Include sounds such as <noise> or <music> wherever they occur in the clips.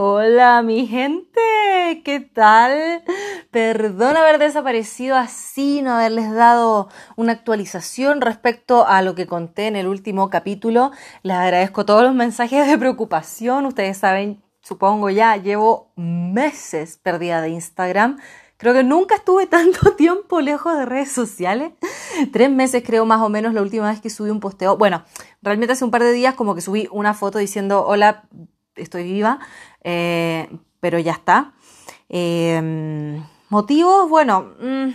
Hola mi gente, ¿qué tal? Perdón haber desaparecido así, no haberles dado una actualización respecto a lo que conté en el último capítulo. Les agradezco todos los mensajes de preocupación. Ustedes saben, supongo ya, llevo meses perdida de Instagram. Creo que nunca estuve <laughs> tanto tiempo lejos de redes sociales. Tres meses creo más o menos la última vez que subí un posteo. Bueno, realmente hace un par de días como que subí una foto diciendo, hola, estoy viva, eh, pero ya está. Eh, motivos, bueno, mm,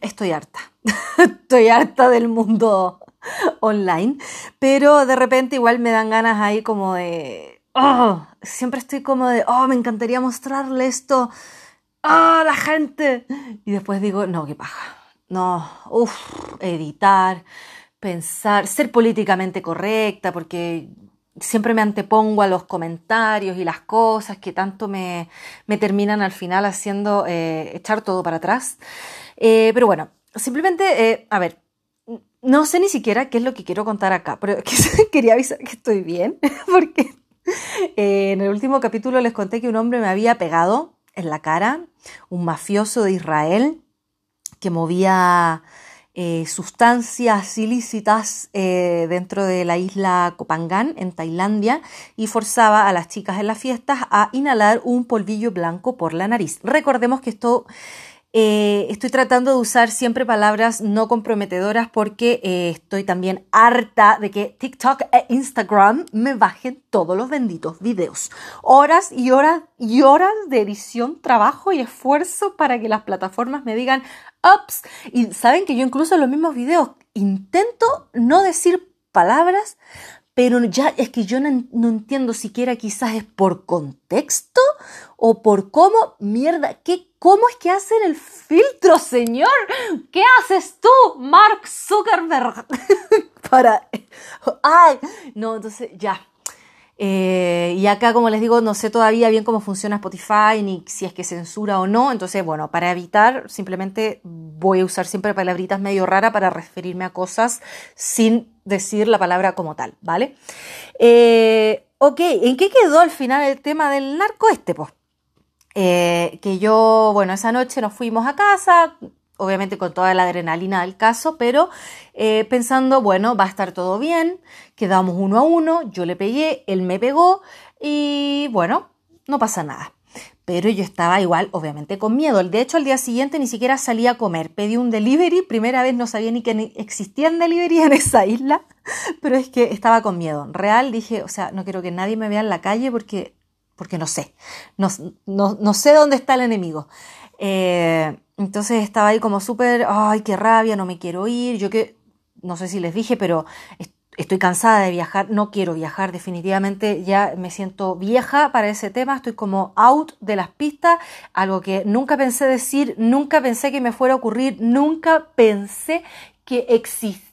estoy harta. <laughs> estoy harta del mundo online, pero de repente igual me dan ganas ahí como de... Oh, siempre estoy como de, oh, me encantaría mostrarle esto ¡Ah, la gente! Y después digo, no, qué paja. No, uff, editar, pensar, ser políticamente correcta, porque siempre me antepongo a los comentarios y las cosas que tanto me, me terminan al final haciendo eh, echar todo para atrás. Eh, pero bueno, simplemente, eh, a ver, no sé ni siquiera qué es lo que quiero contar acá, pero <laughs> quería avisar que estoy bien, <laughs> porque en el último capítulo les conté que un hombre me había pegado en la cara, un mafioso de Israel que movía eh, sustancias ilícitas eh, dentro de la isla Kopangan, en Tailandia, y forzaba a las chicas en las fiestas a inhalar un polvillo blanco por la nariz. Recordemos que esto eh, estoy tratando de usar siempre palabras no comprometedoras porque eh, estoy también harta de que TikTok e Instagram me bajen todos los benditos videos. Horas y horas y horas de edición, trabajo y esfuerzo para que las plataformas me digan ups. Y saben que yo incluso en los mismos videos intento no decir palabras, pero ya es que yo no, no, entiendo siquiera quizás es por contexto o por cómo, mierda, ¿qué ¿Cómo es que hacen el filtro, señor? ¿Qué haces tú, Mark Zuckerberg? <laughs> Para... Ay, no, entonces ya. Eh, y acá, como les digo, no sé todavía bien cómo funciona Spotify, ni si es que censura o no. Entonces, bueno, para evitar, simplemente voy a usar siempre palabritas medio raras para referirme a cosas sin decir la palabra como tal, ¿vale? Eh, ok, ¿en qué quedó al final el tema del narco este? Pues eh, que yo, bueno, esa noche nos fuimos a casa, obviamente con toda la adrenalina del caso, pero eh, pensando, bueno, va a estar todo bien, quedamos uno a uno, yo le pegué, él me pegó y bueno, no pasa nada. Pero yo estaba igual, obviamente, con miedo. De hecho, al día siguiente ni siquiera salí a comer. Pedí un delivery. Primera vez no sabía ni que existían delivery en esa isla. <laughs> Pero es que estaba con miedo. Real dije, o sea, no quiero que nadie me vea en la calle porque porque no sé, no, no, sé dónde está el enemigo. Eh, entonces estaba ahí como súper, ay, qué rabia, no me quiero ir. Yo que, no sé si les dije, pero estoy cansada de viajar, no quiero viajar, definitivamente ya me siento vieja para ese tema, estoy como out de las pistas, algo que nunca pensé decir, nunca pensé que me fuera a ocurrir, nunca pensé que existía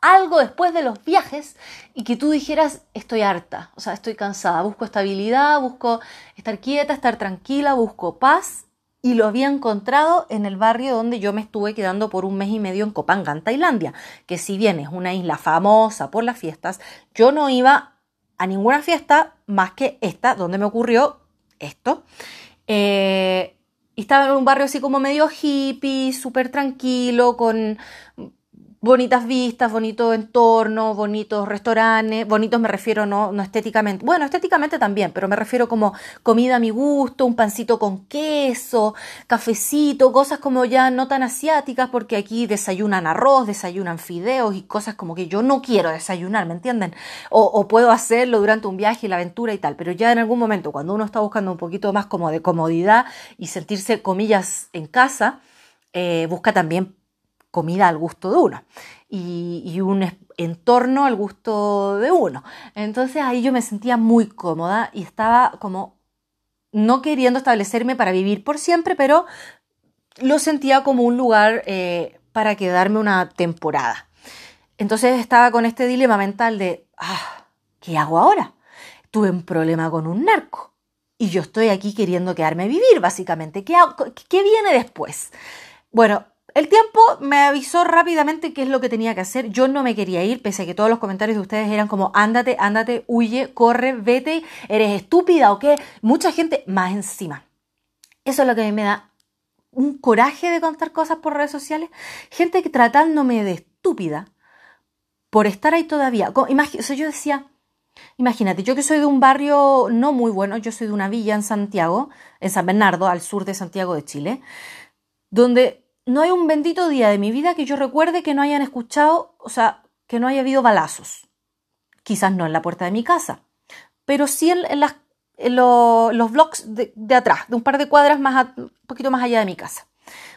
algo después de los viajes y que tú dijeras, estoy harta, o sea, estoy cansada, busco estabilidad, busco estar quieta, estar tranquila, busco paz y lo había encontrado en el barrio donde yo me estuve quedando por un mes y medio en Kopangan, Tailandia, que si bien es una isla famosa por las fiestas, yo no iba a ninguna fiesta más que esta, donde me ocurrió esto. Eh, estaba en un barrio así como medio hippie, súper tranquilo, con bonitas vistas, bonito entorno, bonitos restaurantes, bonitos me refiero no, no estéticamente, bueno, estéticamente también, pero me refiero como comida a mi gusto, un pancito con queso, cafecito, cosas como ya no tan asiáticas, porque aquí desayunan arroz, desayunan fideos y cosas como que yo no quiero desayunar, ¿me entienden? O, puedo hacerlo durante un viaje y la aventura y tal, pero ya en algún momento, cuando uno está buscando un poquito más como de comodidad y sentirse, comillas, en casa, eh, busca también comida al gusto de uno y, un entorno al gusto de uno. Entonces ahí yo me sentía muy cómoda y estaba como no queriendo establecerme para vivir por siempre, pero lo sentía como un lugar eh, para quedarme una temporada. Entonces estaba con este dilema mental de, ah, ¿qué hago ahora? Tuve un problema con un narco y yo estoy aquí queriendo quedarme a vivir, básicamente. ¿Qué, ¿Qué viene después? Bueno, el tiempo me avisó rápidamente qué es lo que tenía que hacer. Yo no me quería ir, pese a que todos los comentarios de ustedes eran como, ándate, ándate, huye, corre, vete, eres estúpida o qué. Mucha gente más encima. Eso es lo que a mí me da un coraje de contar cosas por redes sociales. Gente que tratándome de estúpida por estar ahí todavía. O yo decía, imagínate, yo que soy de un barrio no muy bueno, yo soy de una villa en Santiago, en San Bernardo, al sur de Santiago de Chile, donde no hay un bendito día de mi vida que yo recuerde que no hayan escuchado, o sea, que no haya habido balazos. Quizás no en la puerta de mi casa, pero sí en, los blocks de, atrás, de un par de cuadras más, un poquito más allá de mi casa.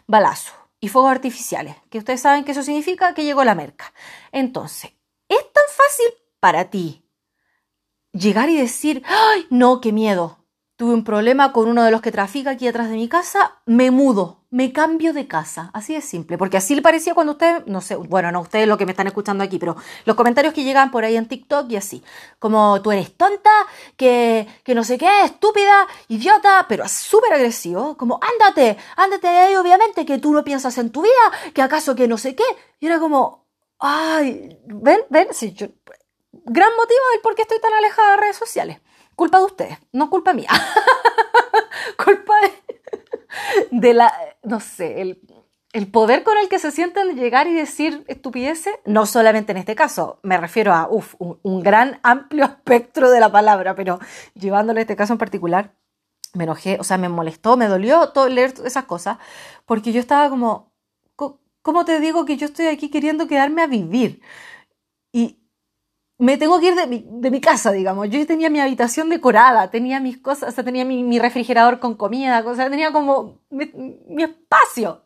Balazos y fuegos artificiales, que ustedes saben que eso significa que llegó la merca. Entonces, es tan fácil para ti llegar y decir, ¡ay, no, qué miedo! Tuve un problema con uno de los que trafica aquí atrás de mi casa, me mudo, me cambio de casa. Así de simple, porque así le parecía cuando ustedes, no sé, bueno, no ustedes lo que me están escuchando aquí, pero los comentarios que llegan por ahí en TikTok y así, como tú eres tonta, que, que no sé qué, estúpida, idiota, pero súper agresivo, como ándate, ándate de ahí, obviamente, que tú no piensas en tu vida, que acaso que no sé qué. Y era como, ay, ven, ven, sí, yo, gran motivo del por qué estoy tan alejada de redes sociales. Culpa de ustedes, no culpa mía. <laughs> culpa de, la, no sé, el, poder con el que se sienten llegar y decir estupideces, no solamente en este caso, me refiero a uf, un, gran amplio <laughs> espectro de la palabra, pero llevándole este caso en particular, me enojé, o sea, me molestó, me dolió todo leer esas cosas, porque yo estaba como, ¿cómo te digo que yo estoy aquí queriendo quedarme a vivir? Me tengo que ir de mi, casa, digamos. Yo tenía mi habitación decorada, tenía mis cosas, o sea, tenía mi, refrigerador con comida, o sea, tenía como mi, espacio.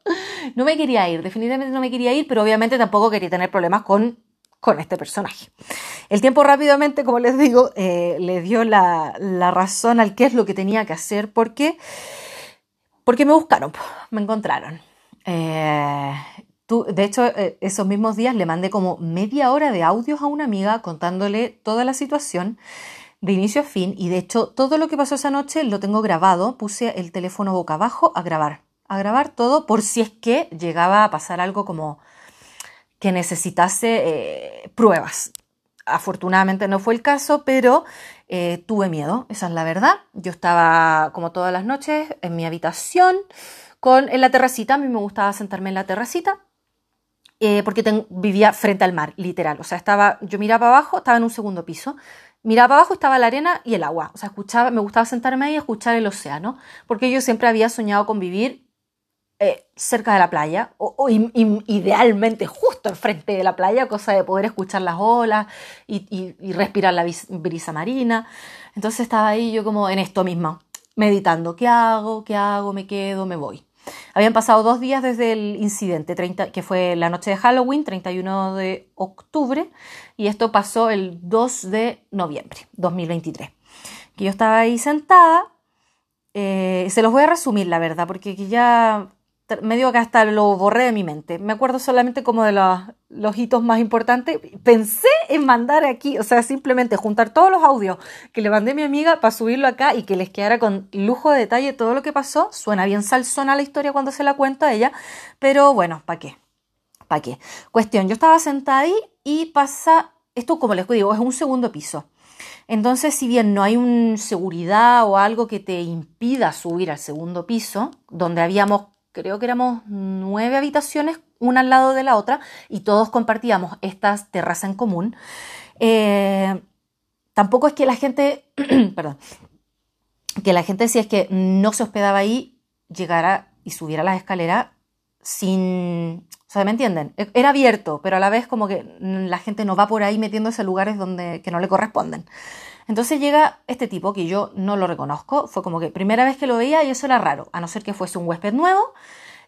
No me quería ir, definitivamente no me quería ir, pero obviamente tampoco quería tener problemas con, con este personaje. El tiempo rápidamente, como les digo, eh, le dio la, razón al qué es lo que tenía que hacer, porque, porque me buscaron, me encontraron. Eh, de hecho, eh, esos mismos días le mandé como media hora de audios a una amiga contándole toda la situación de inicio a fin y de hecho todo lo que pasó esa noche lo tengo grabado, puse el teléfono boca abajo a grabar, a grabar todo por si es que llegaba a pasar algo como que necesitase eh, pruebas. Afortunadamente no fue el caso, pero eh, tuve miedo, esa es la verdad. Yo estaba como todas las noches en mi habitación con en la terracita, a mí me gustaba sentarme en la terracita eh, porque vivía frente al mar, literal. O sea, estaba, yo miraba abajo, estaba en un segundo piso, miraba abajo, estaba la arena y el agua. O sea, escuchaba, me gustaba sentarme ahí y escuchar el océano, porque yo siempre había soñado con vivir eh, cerca de la playa, o, idealmente justo enfrente de la playa, cosa de poder escuchar las olas y, y respirar la brisa marina. Entonces estaba ahí yo como en esto mismo, meditando, ¿qué hago? ¿Qué hago? ¿Me quedo? ¿Me voy? Habían pasado dos días desde el incidente, que fue la noche de Halloween, 31 de octubre, y esto pasó el 2 de noviembre 2023. Que yo estaba ahí sentada, eh, se los voy a resumir, la verdad, porque ya medio que hasta lo borré de mi mente. Me acuerdo solamente como de los, hitos más importantes. Pensé en mandar aquí, o sea, simplemente juntar todos los audios que le mandé a mi amiga para subirlo acá y que les quedara con lujo de detalle todo lo que pasó. Suena bien salsona la historia cuando se la cuento a ella, pero bueno, ¿para qué? ¿Para qué? Cuestión, yo estaba sentada ahí y pasa, esto como les digo, es un segundo piso. Entonces, si bien no hay una seguridad o algo que te impida subir al segundo piso, donde habíamos creo que éramos nueve habitaciones, una al lado de la otra, y todos compartíamos estas terrazas en común. Eh, tampoco es que la gente, <clears throat> perdón, que la gente si es que no se hospedaba ahí, llegara y subiera las escaleras sin, o sea, ¿me entienden? E, era abierto, pero a la vez como que la gente no va por ahí metiéndose en lugares donde que no le corresponden. Entonces llega este tipo que yo no lo reconozco, fue como que primera vez que lo veía y eso era raro, a no ser que fuese un huésped nuevo,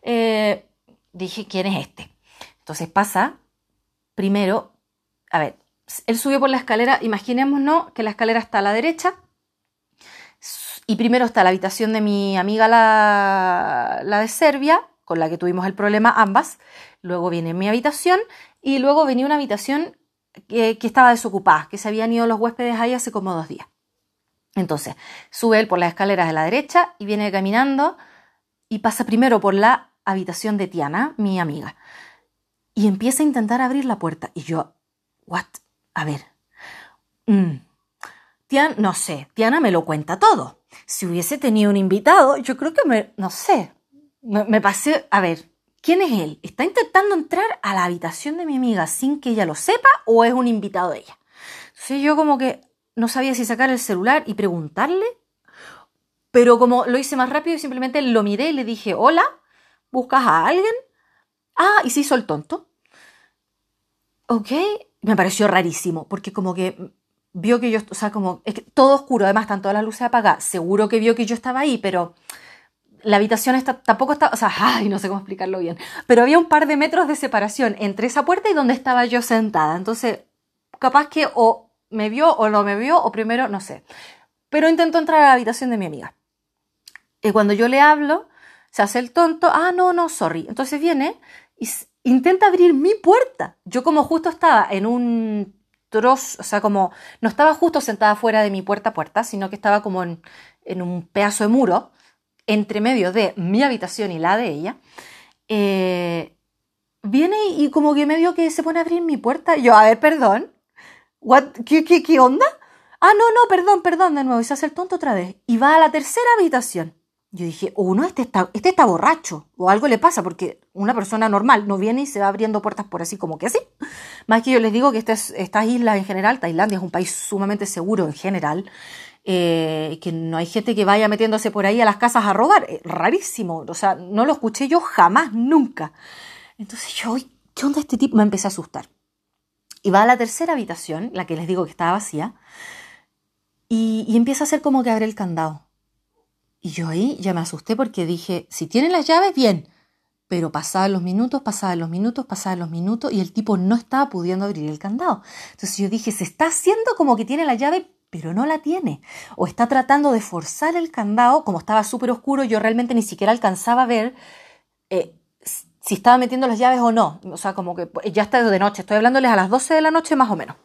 eh, dije, ¿quién es este? Entonces pasa, primero, a ver, él subió por la escalera, imaginémonos que la escalera está a la derecha, y primero está la habitación de mi amiga la, la de Serbia, con la que tuvimos el problema ambas, luego viene mi habitación, y luego venía una habitación que, estaba desocupada, que se habían ido los huéspedes ahí hace como dos días. Entonces, sube él por las escaleras de la derecha y viene caminando y pasa primero por la habitación de Tiana, mi amiga. Y empieza a intentar abrir la puerta. Y yo, ¿what? A ver. Mm. Tiana, no sé, Tiana me lo cuenta todo. Si hubiese tenido un invitado, yo creo que me, no sé, me, me pasé, a ver, ¿quién es él? ¿Está intentando entrar a la habitación de mi amiga sin que ella lo sepa o es un invitado de ella? Entonces yo como que no sabía si sacar el celular y preguntarle, pero como lo hice más rápido, simplemente lo miré y le dije, hola, ¿buscas a alguien? Ah, y se hizo el tonto. Ok, me pareció rarísimo, porque como que vio que yo, o sea, como, es que todo oscuro, además están todas las luces apagadas, seguro que vio que yo estaba ahí, pero la habitación está, tampoco está, o sea, <laughs> ay, no sé cómo explicarlo bien, pero había un par de metros de separación entre esa puerta y donde estaba yo sentada, entonces, capaz que o me vio o no me vio, o primero, no sé, pero intentó entrar a la habitación de mi amiga. Y cuando yo le hablo, se hace el tonto, ah, no, no, sorry. Entonces viene y intenta abrir mi puerta. Yo como justo estaba en un trozo, o sea, como no estaba justo sentada fuera de mi puerta puerta, sino que estaba como en, en, un pedazo de muro entre medio de mi habitación y la de ella. Eh, viene y como que medio que se pone a abrir mi puerta. Yo, a ver, perdón. What? ¿Qué, qué, qué onda? Ah, no, no, perdón, perdón, de nuevo. Y se hace el tonto otra vez. Y va a la tercera habitación. Yo dije, uno, este está, este está borracho, o algo le pasa, porque una persona normal no viene y se va abriendo puertas por así como que así. Más que yo les digo que estas, estas islas en general, Tailandia es un país sumamente seguro en general, eh, que no hay gente que vaya metiéndose por ahí a las casas a robar, eh, rarísimo, o sea, no lo escuché yo jamás, nunca. Entonces yo, ¿qué onda este tipo? Me empecé a asustar. Y va a la tercera habitación, la que les digo que estaba vacía, y, y empieza a hacer como que abre el candado y yo ahí ya me asusté porque dije, si tienen las llaves, bien. Pero pasaban los minutos, pasaban los minutos, pasaban los minutos y el tipo no estaba pudiendo abrir el candado. Entonces yo dije, se está haciendo como que tiene la llave, pero no la tiene. O está tratando de forzar el candado, como estaba súper oscuro, yo realmente ni siquiera alcanzaba a ver eh, si estaba metiendo las llaves o no. O sea, como que ya está de noche, estoy hablándoles a las 12 de la noche más o menos.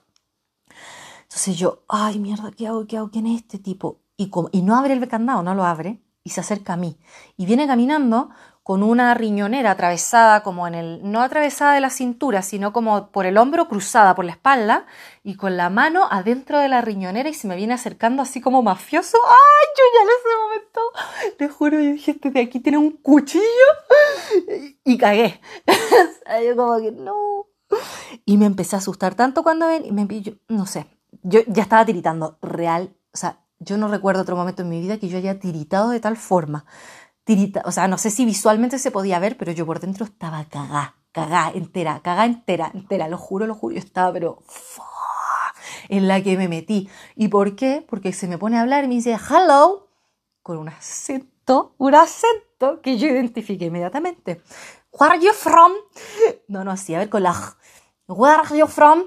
Entonces yo, ay mierda, ¿qué hago? ¿Qué hago? ¿Quién es este tipo? y, y no abre el candado, no lo abre, y se acerca a mí. Y viene caminando con una riñonera atravesada como en el, no atravesada de la cintura, sino como por el hombro, cruzada por la espalda, y con la mano adentro de la riñonera y se me viene acercando así como mafioso. ¡Ay! Yo ya en ese momento, te juro, yo dije, este de aquí tiene un cuchillo, y, cagué. <laughs> yo como que, no. Y me empecé a asustar tanto cuando ven, y me yo, no sé, yo ya estaba tiritando, real, o sea, yo no recuerdo otro momento en mi vida que yo haya tiritado de tal forma. O sea, no sé si visualmente se podía ver, pero yo por dentro estaba cagá, cagá entera, cagá entera, entera, lo juro, lo juro, yo estaba, pero en la que me metí. ¿Y por qué? Porque se me pone a hablar y me dice hello con un acento, un acento que yo identifiqué inmediatamente. Where are you from? No, no, así, a ver con la Where are you from?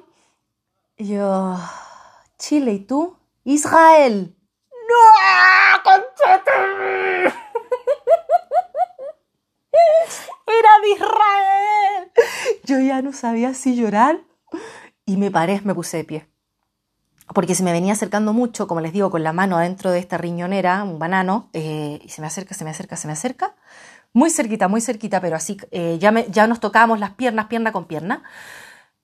yo, Chile, ¿y tú? Israel. ¡No! ¡Conchete! Era de Israel. Yo ya no sabía si llorar y me paré, me puse de pie. Porque se me venía acercando mucho, como les digo, con la mano adentro de esta riñonera, un banano, eh, y se me acerca, se me acerca, se me acerca. Muy cerquita, muy cerquita, pero así eh, ya, me, ya nos tocábamos las piernas, pierna con pierna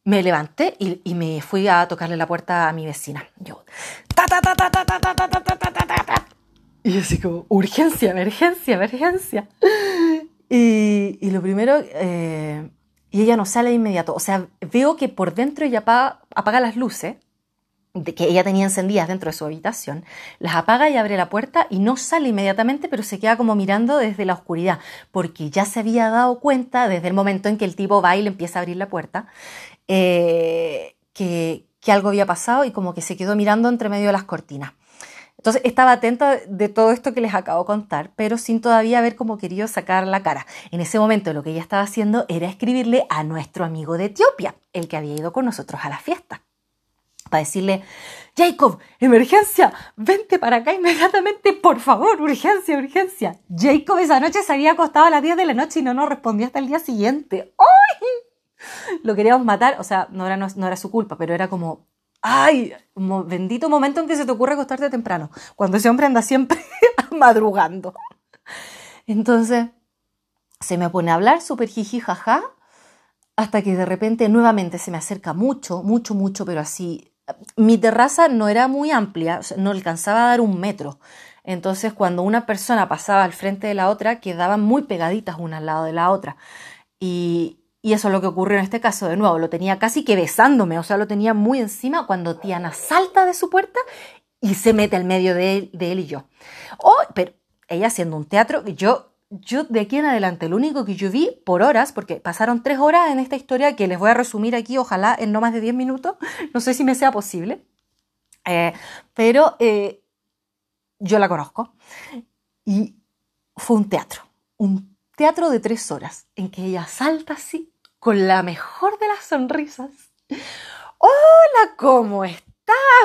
me levanté y, me fui a tocarle la puerta a mi vecina. Yo, ta, ta, ta, ta, ta, ta, ta, ta, ta, ta, ta, ta. Y así como, urgencia, emergencia, emergencia. Y, y lo primero, eh, y ella no sale de inmediato. O sea, veo que por dentro ella apaga, apaga las luces de que ella tenía encendidas dentro de su habitación, las apaga y abre la puerta y no sale inmediatamente, pero se queda como mirando desde la oscuridad, porque ya se había dado cuenta desde el momento en que el tipo va y le empieza a abrir la puerta, eh, que, que algo había pasado y como que se quedó mirando entre medio de las cortinas. Entonces estaba atenta de todo esto que les acabo de contar, pero sin todavía haber como querido sacar la cara. En ese momento lo que ella estaba haciendo era escribirle a nuestro amigo de Etiopía, el que había ido con nosotros a la fiesta para decirle, Jacob, emergencia, vente para acá inmediatamente, por favor, urgencia, urgencia. Jacob esa noche se había acostado a las 10 de la noche y no nos respondió hasta el día siguiente. ¡Ay! Lo queríamos matar, o sea, no no, era su culpa, pero era como, ¡ay! bendito momento en que se te ocurre acostarte temprano, cuando ese hombre anda siempre <laughs> madrugando. Entonces, se me pone a hablar súper jiji jaja, hasta que de repente nuevamente se me acerca mucho, mucho, mucho, pero así. Mi terraza no era muy amplia, no alcanzaba a dar un metro. Entonces, cuando una persona pasaba al frente de la otra, quedaban muy pegaditas una al lado de la otra. Y, eso es lo que ocurrió en este caso de nuevo. Lo tenía casi que besándome, o sea, lo tenía muy encima cuando Tiana salta de su puerta y se mete al medio de él, de él y yo. Oh, pero ella haciendo un teatro, yo yo de aquí en adelante, lo único que yo vi por horas, porque pasaron tres horas en esta historia que les voy a resumir aquí, ojalá en no más de diez minutos, no sé si me sea posible, eh, pero eh, yo la conozco. Y fue un teatro, un teatro de tres horas, en que ella salta así, con la mejor de las sonrisas. Hola, ¿cómo estás?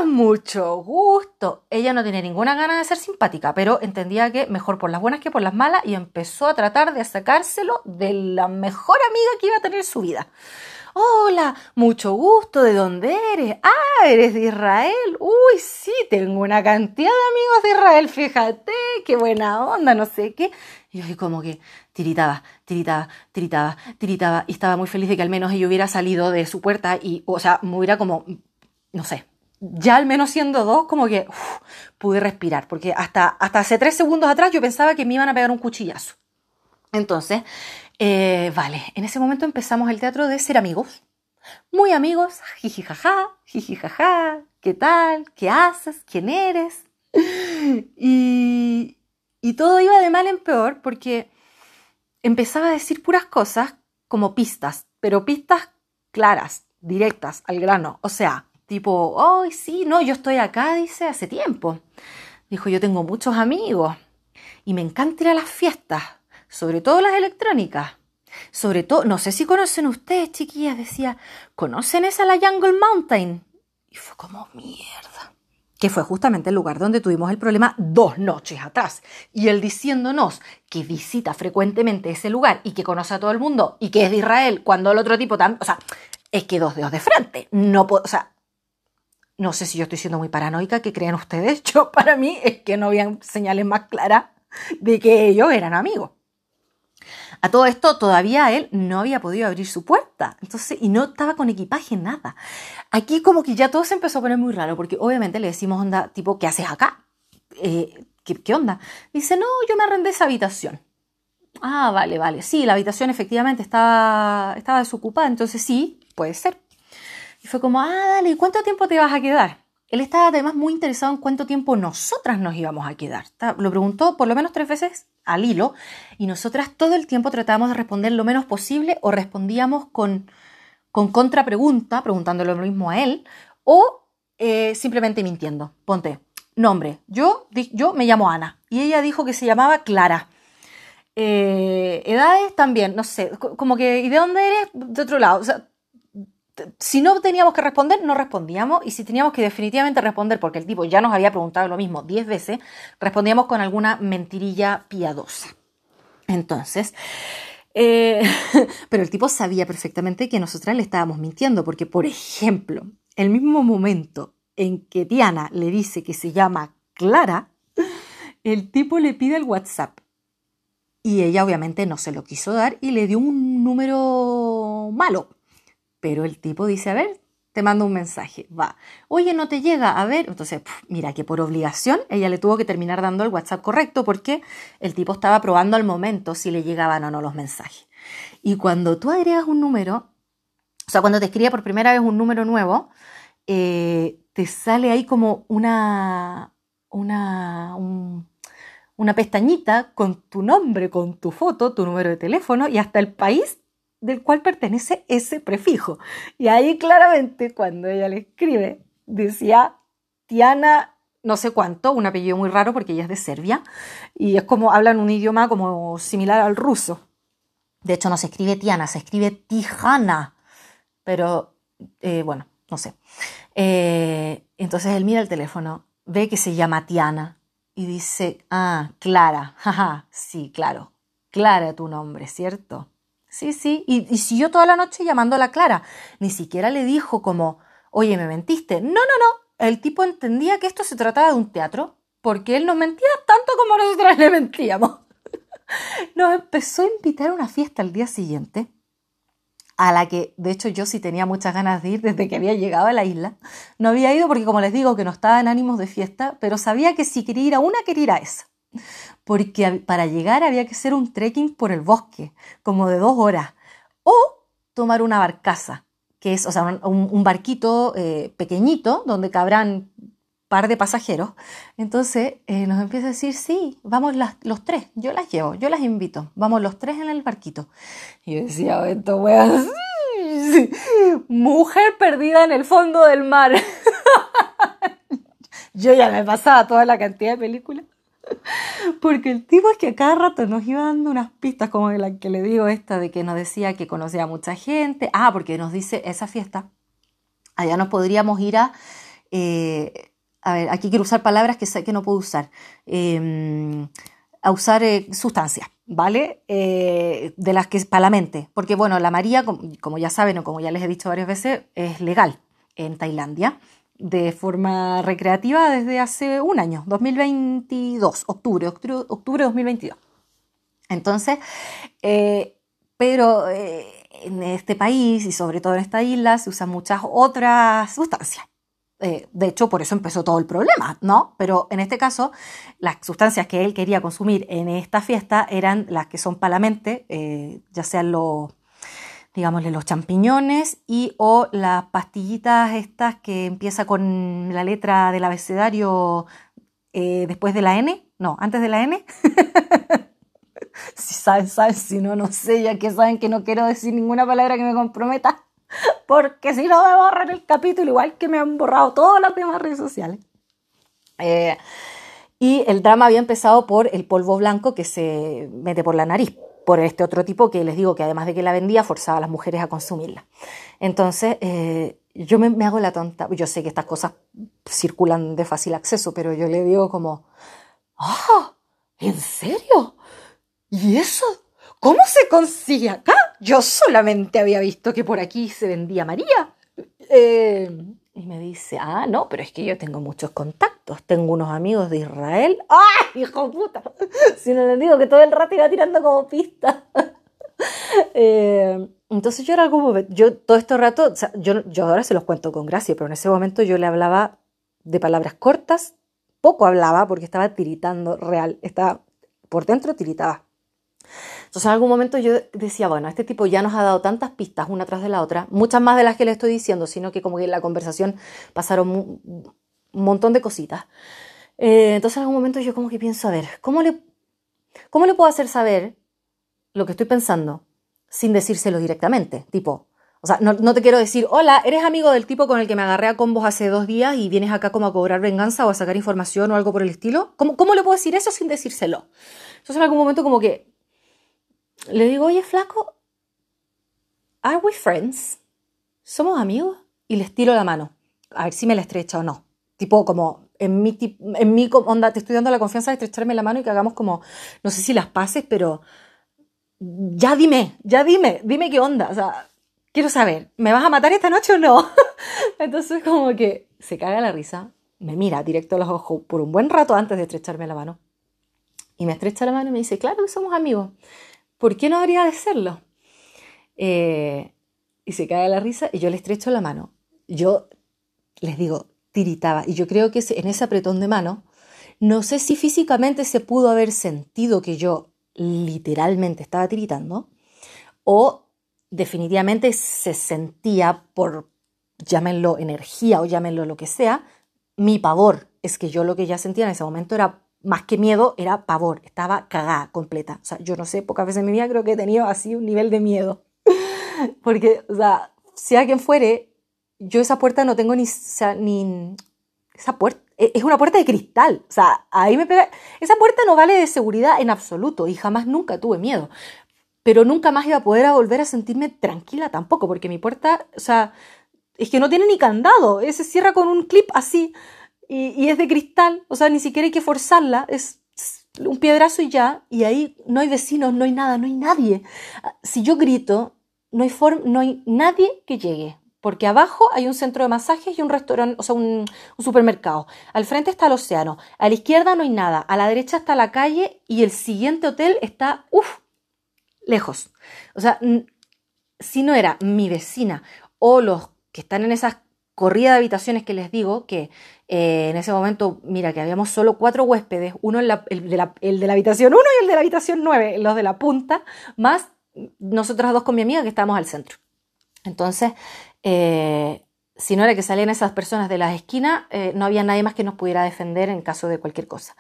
Mucho gusto. Ella no tiene ninguna gana de ser simpática, pero entendía que mejor por las buenas que por las malas y empezó a tratar de sacárselo de la mejor amiga que iba a tener su vida. Hola, mucho gusto, ¿de dónde eres? Ah, eres de Israel. Uy, sí, tengo una cantidad de amigos de Israel, fíjate, qué buena onda, no sé qué. Y yo como que tiritaba, tiritaba, tiritaba, tiritaba, y estaba muy feliz de que al menos ella hubiera salido de su puerta y, o sea, me hubiera como, no sé, ya al menos siendo dos, como que pude respirar, porque hasta, hasta hace tres segundos atrás yo pensaba que me iban a pegar un cuchillazo. Entonces, eh, vale, en ese momento empezamos el teatro de ser amigos, muy amigos, jijijaja, jijijaja, ¿qué tal? ¿Qué haces? ¿Quién eres? <laughs> Y, y todo iba de mal en peor porque empezaba a decir puras cosas como pistas, pero pistas claras, directas, al grano. O sea, Tipo, oh, sí, no, yo estoy acá, dice, hace tiempo. Dijo, yo tengo muchos amigos y me encanta ir a las fiestas, sobre todo las electrónicas. Sobre todo, no sé si conocen ustedes, chiquillas, decía, ¿conocen esa la Jungle Mountain? Y fue como, mierda. Que fue justamente el lugar donde tuvimos el problema dos noches atrás. Y él diciéndonos que visita frecuentemente ese lugar y que conoce a todo el mundo y que es de Israel, cuando el otro tipo también. O sea, es que dos dedos de frente. No puedo. O sea, no sé si yo estoy siendo muy paranoica, que crean ustedes. <laughs> Yo, para mí, es que no habían señales más claras de que ellos eran amigos. A todo esto, todavía él no había podido abrir su puerta. Entonces, y no estaba con equipaje, nada. Aquí como que ya todo se empezó a poner muy raro, porque obviamente le decimos, onda, tipo, ¿qué haces acá? Eh, ¿qué, onda? Dice, no, yo me arrendé esa habitación. Ah, vale, vale. Sí, la habitación efectivamente estaba, estaba desocupada, entonces sí, puede ser. Y fue como, ah, dale, ¿cuánto tiempo te vas a quedar? Él estaba además muy interesado en cuánto tiempo nosotras nos íbamos a quedar. Lo preguntó por lo menos tres veces al hilo y nosotras todo el tiempo tratábamos de responder lo menos posible o respondíamos con, con contrapregunta, preguntándole lo mismo a él, o eh, simplemente mintiendo. Ponte, nombre, yo, yo me llamo Ana y ella dijo que se llamaba Clara. Eh, edades también, no sé, como que, ¿y de dónde eres? De otro lado. Si no teníamos que responder, no respondíamos. Y si teníamos que definitivamente responder, porque el tipo ya nos había preguntado lo mismo diez veces, respondíamos con alguna mentirilla piadosa. Entonces, eh, <laughs> pero el tipo sabía perfectamente que nosotras le estábamos mintiendo, porque, por ejemplo, el mismo momento en que Diana le dice que se llama Clara, el tipo le pide el WhatsApp. Y ella obviamente no se lo quiso dar y le dio un número malo, pero el tipo dice, a ver, te mando un mensaje, va. Oye, no te llega, a ver. Entonces, mira que por obligación ella le tuvo que terminar dando el WhatsApp correcto porque el tipo estaba probando al momento si le llegaban o no los mensajes. Y cuando tú agregas un número, o sea, cuando te escribe por primera vez un número nuevo, eh, te sale ahí como una, una, una pestañita con tu nombre, con tu foto, tu número de teléfono y hasta el país del cual pertenece ese prefijo. Y ahí claramente cuando ella le escribe, decía Tiana no sé cuánto, un apellido muy raro porque ella es de Serbia y es como hablan un idioma como similar al ruso. De hecho no se escribe Tiana, se escribe Tijana, pero eh, bueno, no sé. Eh, entonces él mira el teléfono, ve que se llama Tiana y dice, ah, Clara, <laughs> jaja, sí, claro, Clara tu nombre, ¿cierto? Sí, sí, y, siguió toda la noche llamando a la Clara. Ni siquiera le dijo como, oye, me mentiste. No, no, no. El tipo entendía que esto se trataba de un teatro, porque él nos mentía tanto como nosotros le mentíamos. <laughs> nos empezó a invitar a una fiesta al día siguiente, a la que de hecho yo sí tenía muchas ganas de ir desde que había llegado a la isla. No había ido porque como les digo que no estaba en ánimos de fiesta, pero sabía que si quería ir a una, quería ir a esa. Porque para llegar había que hacer un trekking por el bosque, como de dos horas, o tomar una barcaza, que es, o sea, un, barquito eh, pequeñito donde cabrán par de pasajeros. Entonces eh, nos empieza a decir, sí, vamos los tres, yo las llevo, yo las invito, vamos los tres en el barquito. Y yo decía, oh, esto weón, mujer perdida en el fondo del mar. <laughs> yo ya me pasaba toda la cantidad de películas. <laughs> Porque el tipo es que a cada rato nos iba dando unas pistas, como la que le digo esta, de que nos decía que conocía a mucha gente. Ah, porque nos dice esa fiesta, allá nos podríamos ir a eh, a ver, aquí quiero usar palabras que sé que no puedo usar, em, a usar eh, sustancias, ¿vale? Eh, de las que para la mente, porque bueno, la María, como, ya saben o como ya les he dicho varias veces, es legal en Tailandia de forma recreativa desde hace un año, 2022, octubre, octubre, octubre de 2022. Entonces, eh, pero en este país y sobre todo en esta isla se usan muchas otras sustancias. Eh, de hecho, por eso empezó todo el problema, ¿no? Pero en este caso, las sustancias que él quería consumir en esta fiesta eran las que son para la eh, ya sean los, digámosle, los champiñones y o las pastillitas estas que empieza con la letra del abecedario eh, después de la N, no, antes de la N. <laughs> si saben, saben, si no, no sé, ya que saben que no quiero decir ninguna palabra que me comprometa <laughs> porque si no me borran el capítulo, igual que me han borrado todas las demás redes sociales. Eh, y el drama había empezado por el polvo blanco que se mete por la nariz, por este otro tipo que les digo que además de que la vendía, forzaba a las mujeres a consumirla. Entonces, eh, yo me, hago la tonta, yo sé que estas cosas circulan de fácil acceso, pero yo le digo como, ¡ah! ¿En serio? ¿Y eso? ¿Cómo se consigue acá? Yo solamente había visto que por aquí se vendía María. Eh, y me dice, ah, no, pero es que yo tengo muchos contactos. Tengo unos amigos de Israel. <laughs> ¡Ay, hijo puta! <laughs> Si no les digo que todo el rato iba tirando como pista. <laughs> Eh, entonces yo era momento, yo todo este rato, yo, yo ahora se los cuento con gracia, pero en ese momento yo le hablaba de palabras cortas, poco hablaba porque estaba tiritando real, estaba por dentro tiritaba. Entonces en algún momento yo decía, bueno, este tipo ya nos ha dado tantas pistas una tras de la otra, muchas más de las que le estoy diciendo, sino que como que en la conversación pasaron un montón de cositas. Eh, entonces en algún momento yo como que pienso, a ver, ¿cómo le, ¿cómo le puedo hacer saber lo que estoy pensando sin decírselo directamente? Tipo, o sea, no, no, te quiero decir, hola, eres amigo del tipo con el que me agarré a combos hace dos días y vienes acá como a cobrar venganza o a sacar información o algo por el estilo. ¿Cómo, cómo le puedo decir eso sin decírselo? Entonces en algún momento como que le digo, oye, flaco, ¿are we friends? ¿Somos amigos? Y les tiro la mano, a ver si me la estrecha o no. Tipo, como en mi, en mi onda, te estoy dando la confianza de estrecharme la mano y que hagamos como, no sé si las pases, pero ya dime, ya dime, dime qué onda. O sea, quiero saber, ¿me vas a matar esta noche o no? <laughs> Entonces, como que se caga la risa, me mira directo a los ojos por un buen rato antes de estrecharme la mano. Y me estrecha la mano y me dice, claro que somos amigos. ¿Por qué no habría de serlo? Eh, y se cae la risa y yo le estrecho la mano. Yo les digo, tiritaba. Y yo creo que en ese apretón de mano, no sé si físicamente se pudo haber sentido que yo literalmente estaba tiritando o definitivamente se sentía por, llámenlo energía o llámenlo lo que sea, mi pavor. Es que yo lo que ya sentía en ese momento era más que miedo, era pavor, estaba cagada completa. O sea, yo no sé, pocas veces en mi vida creo que he tenido así un nivel de miedo. <laughs> Porque, o sea, si alguien fuere, yo esa puerta no tengo ni, o sea, ni, esa puerta, e, es una puerta de cristal. O sea, ahí me pega, esa puerta no vale de seguridad en absoluto y jamás nunca tuve miedo. Pero nunca más iba a poder volver a sentirme tranquila tampoco, porque mi puerta, o sea, es que no tiene ni candado, se cierra con un clip así y, es de cristal, o sea, ni siquiera hay que forzarla, es un piedrazo y ya, y ahí no hay vecinos, no hay nada, no hay nadie. Si yo grito, no hay, no hay nadie que llegue, porque abajo hay un centro de masajes y un restaurante, o sea, un, supermercado. Al frente está el océano, a la izquierda no hay nada, a la derecha está la calle y el siguiente hotel está, uff, lejos. O sea, si no era mi vecina o los que están en esas corridas de habitaciones que les digo, que eh, en ese momento, mira, que habíamos solo cuatro huéspedes, uno de la, el de la habitación 1 y el de la habitación 9, los de la punta, más nosotras dos con mi amiga que estábamos al centro. Entonces, eh, si no era que salían esas personas de las esquinas, eh, no había nadie más que nos pudiera defender en caso de cualquier cosa.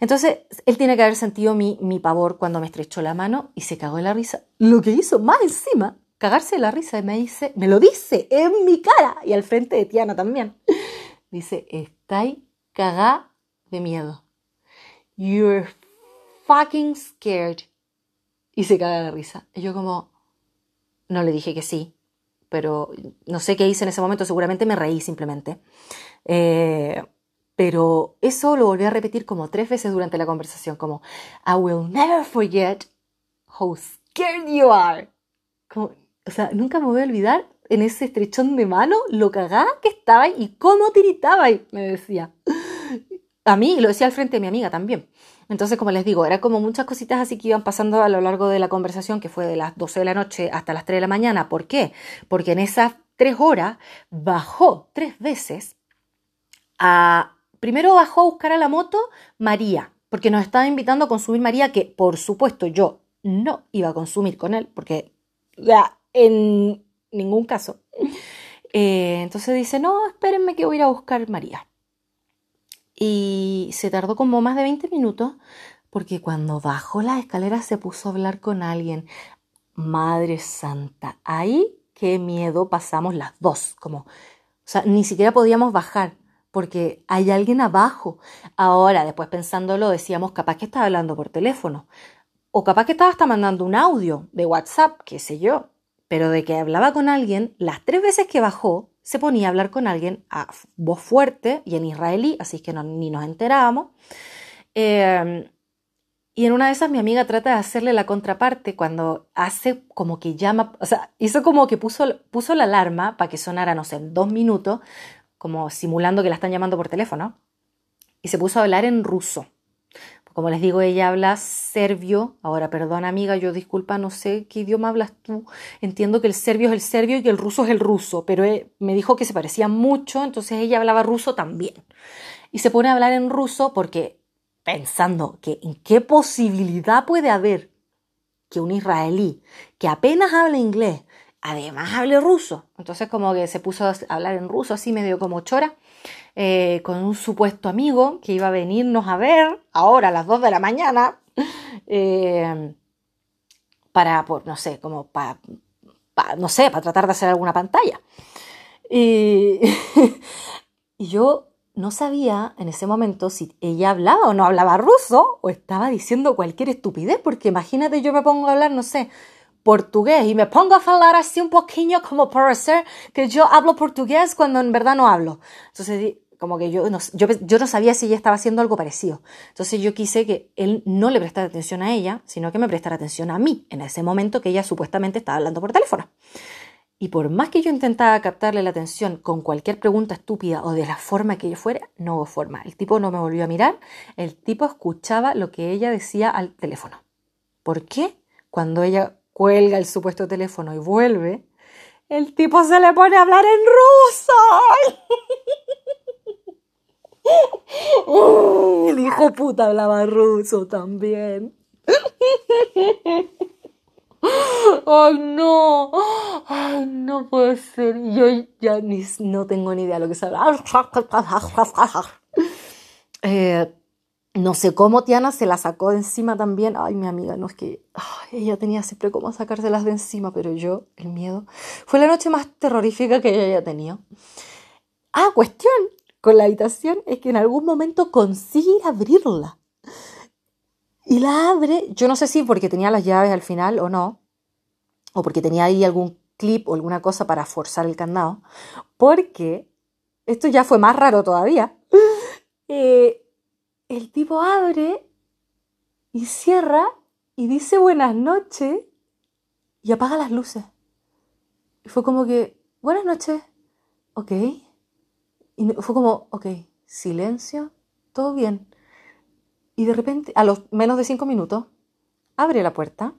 Entonces, él tiene que haber sentido mi, mi pavor cuando me estrechó la mano y se cagó de la risa. Lo que hizo más encima, cagarse de la risa y me dice, me lo dice en mi cara y al frente de Tiana también. Dice, estáis cagada de miedo. You're fucking scared. Y se caga de risa. Y yo como, no le dije que sí, pero no sé qué hice en ese momento, seguramente me reí simplemente. Eh, pero eso lo volví a repetir como tres veces durante la conversación, como I will never forget how scared you are. o sea, nunca me voy a olvidar en ese estrechón de mano lo cagada que estaba y cómo tiritaba, me decía. A mí, y lo decía al frente de mi amiga también. Entonces, como les digo, era como muchas cositas así que iban pasando a lo largo de la conversación, que fue de las 12 de la noche hasta las 3 de la mañana. ¿Por qué? Porque en esas tres horas bajó tres veces a... Primero bajó a buscar a la moto María, porque nos estaba invitando a consumir María, que por supuesto yo no iba a consumir con él, porque en ningún caso. Eh, entonces dice, no, espérenme que voy a ir a buscar María y se tardó como más de 20 minutos porque cuando bajó la escalera se puso a hablar con alguien. Madre Santa, ahí qué miedo pasamos las dos, como, o sea, ni siquiera podíamos bajar porque hay alguien abajo. Ahora, después pensándolo, decíamos, capaz que estaba hablando por teléfono, o capaz que estaba hasta mandando un audio de WhatsApp, qué sé yo, pero de que hablaba con alguien, las tres veces que bajó, se ponía a hablar con alguien a voz fuerte y en israelí, así que ni nos enterábamos. Em, y en una de esas mi amiga trata de hacerle la contraparte cuando hace como que llama, o sea, hizo como que puso, puso la alarma para que sonara, no sé, en dos minutos, como simulando que la están llamando por teléfono, y se puso a hablar en ruso. Como les digo, ella habla serbio. Ahora, perdona amiga, yo disculpa, no sé qué idioma hablas tú. Entiendo que el serbio es el serbio y el ruso es el ruso, pero eh, me dijo que se parecían mucho, entonces ella hablaba ruso también. Y se pone a hablar en ruso porque pensando que en qué posibilidad puede haber que un israelí que apenas habla inglés, además hable ruso. Entonces como que se puso a hablar en ruso así medio como chora. Eh, con un supuesto amigo que iba a venirnos a ver ahora a las 2 de la mañana eh, para, por, no sé, como para, no sé, para tratar de hacer alguna pantalla. <laughs> Y, yo no sabía en ese momento si ella hablaba o no hablaba ruso o estaba diciendo cualquier estupidez, porque imagínate yo me pongo a hablar, no sé, portugués y me pongo a hablar así un poquillo como por ser que yo hablo portugués cuando en verdad no hablo. Entonces, como que yo no, yo, yo no sabía si ella estaba haciendo algo parecido. Entonces yo quise que él no le prestara atención a ella, sino que me prestara atención a mí en ese momento que ella supuestamente estaba hablando por teléfono. Y por más que yo intentaba captarle la atención con cualquier pregunta estúpida o de la forma que ella fuera, no hubo forma. El tipo no me volvió a mirar, el tipo escuchaba lo que ella decía al teléfono. ¿Por qué? Cuando ella cuelga el supuesto teléfono y vuelve, el tipo se le pone a hablar en ruso. <laughs> el hijo puta hablaba ruso también. Ay, no. Ay, no puede ser. Yo ya ni, no tengo ni idea de lo que se habla. Eh, no sé cómo Tiana se la sacó de encima también. Ay, mi amiga, no es que ella tenía siempre cómo sacárselas de encima, pero yo, el miedo. Fue la noche más terrorífica que ella haya tenido. Ah, cuestión con la habitación es que en algún momento consigue abrirla. Y la abre, yo no sé si porque tenía las llaves al final o no, o porque tenía ahí algún clip o alguna cosa para forzar el candado, porque esto ya fue más raro todavía. <laughs> Eh, el tipo abre y cierra y dice buenas noches y apaga las luces. Y fue como que buenas noches, ok. Y fue como, ok, silencio, todo bien. Y de repente, a los menos de cinco minutos, abre la puerta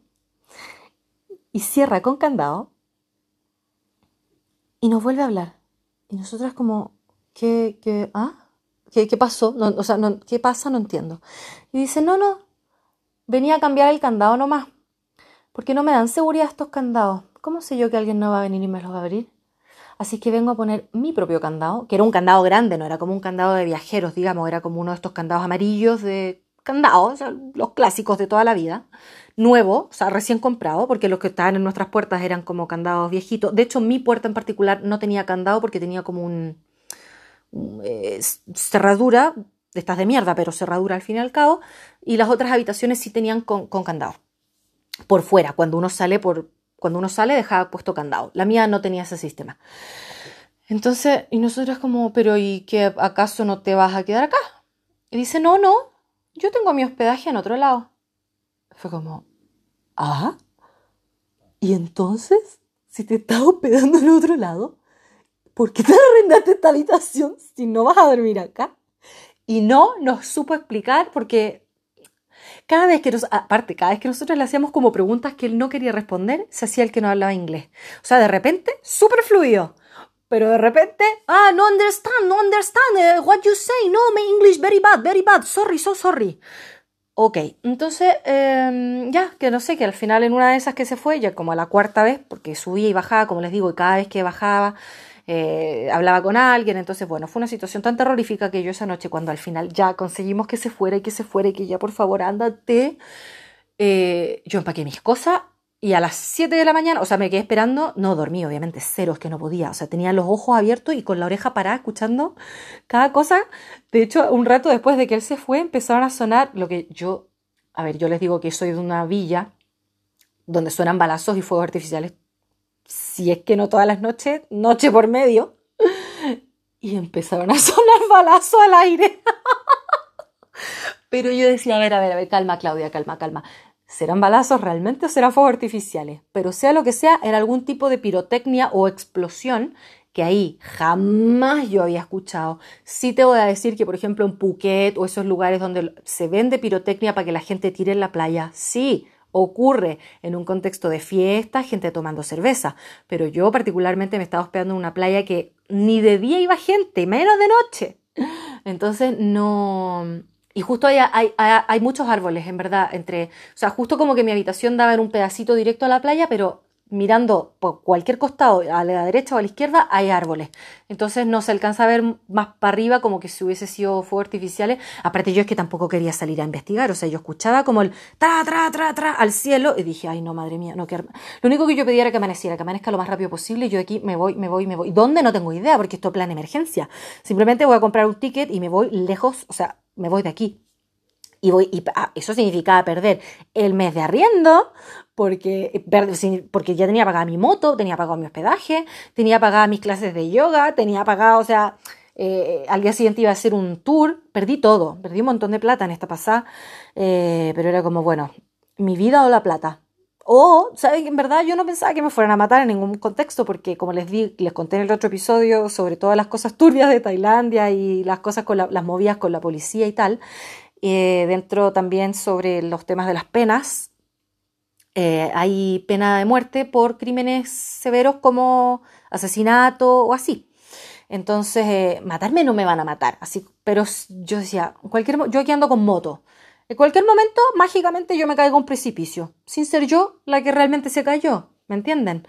y cierra con candado y nos vuelve a hablar. Y nosotras como, ¿qué, qué, ah? ¿Qué, qué pasó? No, o sea, no, ¿qué pasa? No entiendo. Y dice, no, no, venía a cambiar el candado nomás. Porque no me dan seguridad estos candados. ¿Cómo sé yo que alguien no va a venir y me los va a abrir? Así que vengo a poner mi propio candado, que era un candado grande, no era como un candado de viajeros, digamos, era como uno de estos candados amarillos de candados, los clásicos de toda la vida, nuevo, o sea, recién comprado, porque los que estaban en nuestras puertas eran como candados viejitos. De hecho, mi puerta en particular no tenía candado porque tenía como un, eh, cerradura, estas de mierda, pero cerradura al fin y al cabo, y las otras habitaciones sí tenían con, con candado. Por fuera, cuando uno sale por, cuando uno sale dejaba puesto candado. La mía no tenía ese sistema. Entonces, y nosotros como, pero ¿y qué acaso no te vas a quedar acá? Y dice, no, no, yo tengo mi hospedaje en otro lado. Fue como, ¿ah? ¿Y entonces? Si te estás hospedando en otro lado, ¿por qué te arrendaste esta habitación si no vas a dormir acá? Y no nos supo explicar porque cada vez que aparte, cada vez que nosotros le hacíamos como preguntas que él no quería responder, se hacía el que no hablaba inglés. O sea, de repente, súper fluido. Pero de repente, ah, no understand, no understand, eh, what you say, no, my English very bad, very bad, sorry, so sorry. Ok, entonces, em, ya, que no sé, que al final en una de esas que se fue, ya como a la cuarta vez, porque subía y bajaba, como les digo, y cada vez que bajaba, eh, hablaba con alguien, entonces bueno, fue una situación tan terrorífica que yo esa noche cuando al final ya conseguimos que se fuera y que se fuera y que ya por favor ándate, eh, yo empaqué mis cosas y a las 7 de la mañana, o sea, me quedé esperando, no dormí, obviamente, cero, es que no podía, o sea, tenía los ojos abiertos y con la oreja parada escuchando cada cosa. De hecho, un rato después de que él se fue, empezaron a sonar lo que yo, a ver, yo les digo que soy de una villa donde suenan balazos y fuegos artificiales si es que no todas las noches, noche por medio, y empezaron a <laughs> sonar balazos al aire. Pero yo decía, a ver, a ver, a ver, calma, Claudia, calma, calma. ¿Serán balazos realmente o serán fuegos artificiales? Pero sea lo que sea, era algún tipo de pirotecnia o explosión que ahí jamás yo había escuchado. Sí te voy a decir que, por ejemplo, en Phuket o esos lugares donde se vende pirotecnia para que la gente tire en la playa, sí, ocurre en un contexto de fiesta, gente tomando cerveza, pero yo particularmente me estaba hospedando en una playa que ni de día iba gente, menos de noche. Entonces no... Y justo hay, hay, hay, muchos árboles, en verdad, entre... O sea, justo como que mi habitación daba en un pedacito directo a la playa, pero mirando por cualquier costado, a la derecha o a la izquierda, hay árboles. Entonces no se alcanza a ver más para arriba como que si hubiese sido fuegos artificiales. Aparte yo es que tampoco quería salir a investigar, o sea, yo escuchaba como el tra, tra, tra, tra al cielo y dije, ay no, madre mía, no quiero... Lo único que yo pedía era que amaneciera, que amanezca lo más rápido posible y yo aquí me voy, me voy, me voy. ¿Dónde? No tengo idea porque esto es plan emergencia. Simplemente voy a comprar un ticket y me voy lejos, o sea, me voy de aquí y voy y ah, eso significaba perder el mes de arriendo porque, porque ya tenía pagada mi moto, tenía pagado mi hospedaje, tenía pagadas mis clases de yoga, tenía pagado, o sea, eh, al día siguiente iba a hacer un tour, perdí todo, perdí un montón de plata en esta pasada, eh, pero era como, bueno, mi vida o la plata. O, ¿sabes? En verdad yo no pensaba que me fueran a matar en ningún contexto, porque como les di, les conté en el otro episodio sobre todas las cosas turbias de Tailandia y las cosas con las movidas con la policía y tal, eh, dentro también sobre los temas de las penas. Eh, hay pena de muerte por crímenes severos como asesinato o así. Entonces, eh, matarme no me van a matar, así, pero yo decía, cualquier, yo aquí ando con moto. En cualquier momento, mágicamente yo me caigo a un precipicio, sin ser yo la que realmente se cayó, ¿me entienden?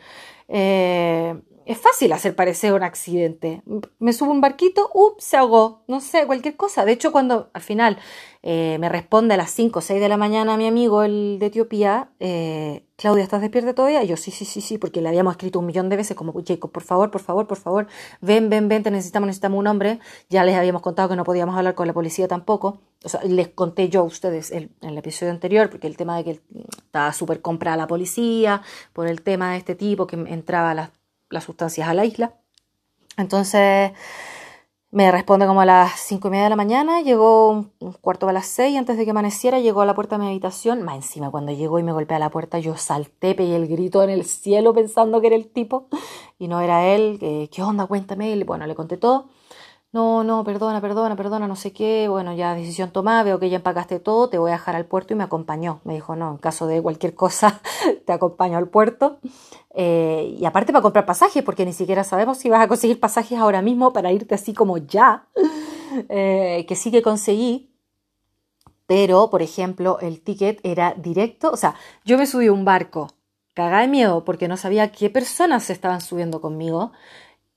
Es fácil hacer parecer un accidente. Me subo un barquito, ups, se ahogó, no sé, cualquier cosa. De hecho, cuando al final eh, me responde a las 5 o 6 de la mañana mi amigo, el de Etiopía, eh, Claudia, ¿estás despierta todavía? Y yo, sí, sí, sí, sí, porque le habíamos escrito un millón de veces como, Jacob, por favor, por favor, por favor, ven, ven, ven, te necesitamos, necesitamos un hombre. Ya les habíamos contado que no podíamos hablar con la policía tampoco. O sea, les conté yo a ustedes en el episodio anterior, porque el tema de que estaba súper comprada la policía, por el tema de este tipo que entraba a las las sustancias a la isla. Entonces, Me responde como a las cinco y media de la mañana, llegó un, cuarto a las seis, antes de que amaneciera, llegó a la puerta de mi habitación, más encima cuando llegó y me golpea la puerta, yo salté, pegué el grito en el cielo pensando que era el tipo, y no era él, ¿qué onda? Cuéntame, y bueno, le conté todo. No, no, perdona, perdona, perdona, no sé qué. Bueno, ya decisión tomada, veo que ya empacaste todo, te voy a dejar al puerto y me acompañó. Me dijo, no, en caso de cualquier cosa, <laughs> te acompaño al puerto. Eh, y aparte para comprar pasajes, porque ni siquiera sabemos si vas a conseguir pasajes ahora mismo para irte así como ya. <laughs> Eh, que sí que conseguí. Pero, por ejemplo, el ticket era directo. O sea, yo me subí a un barco, cagada de miedo, porque no sabía qué personas se estaban subiendo conmigo.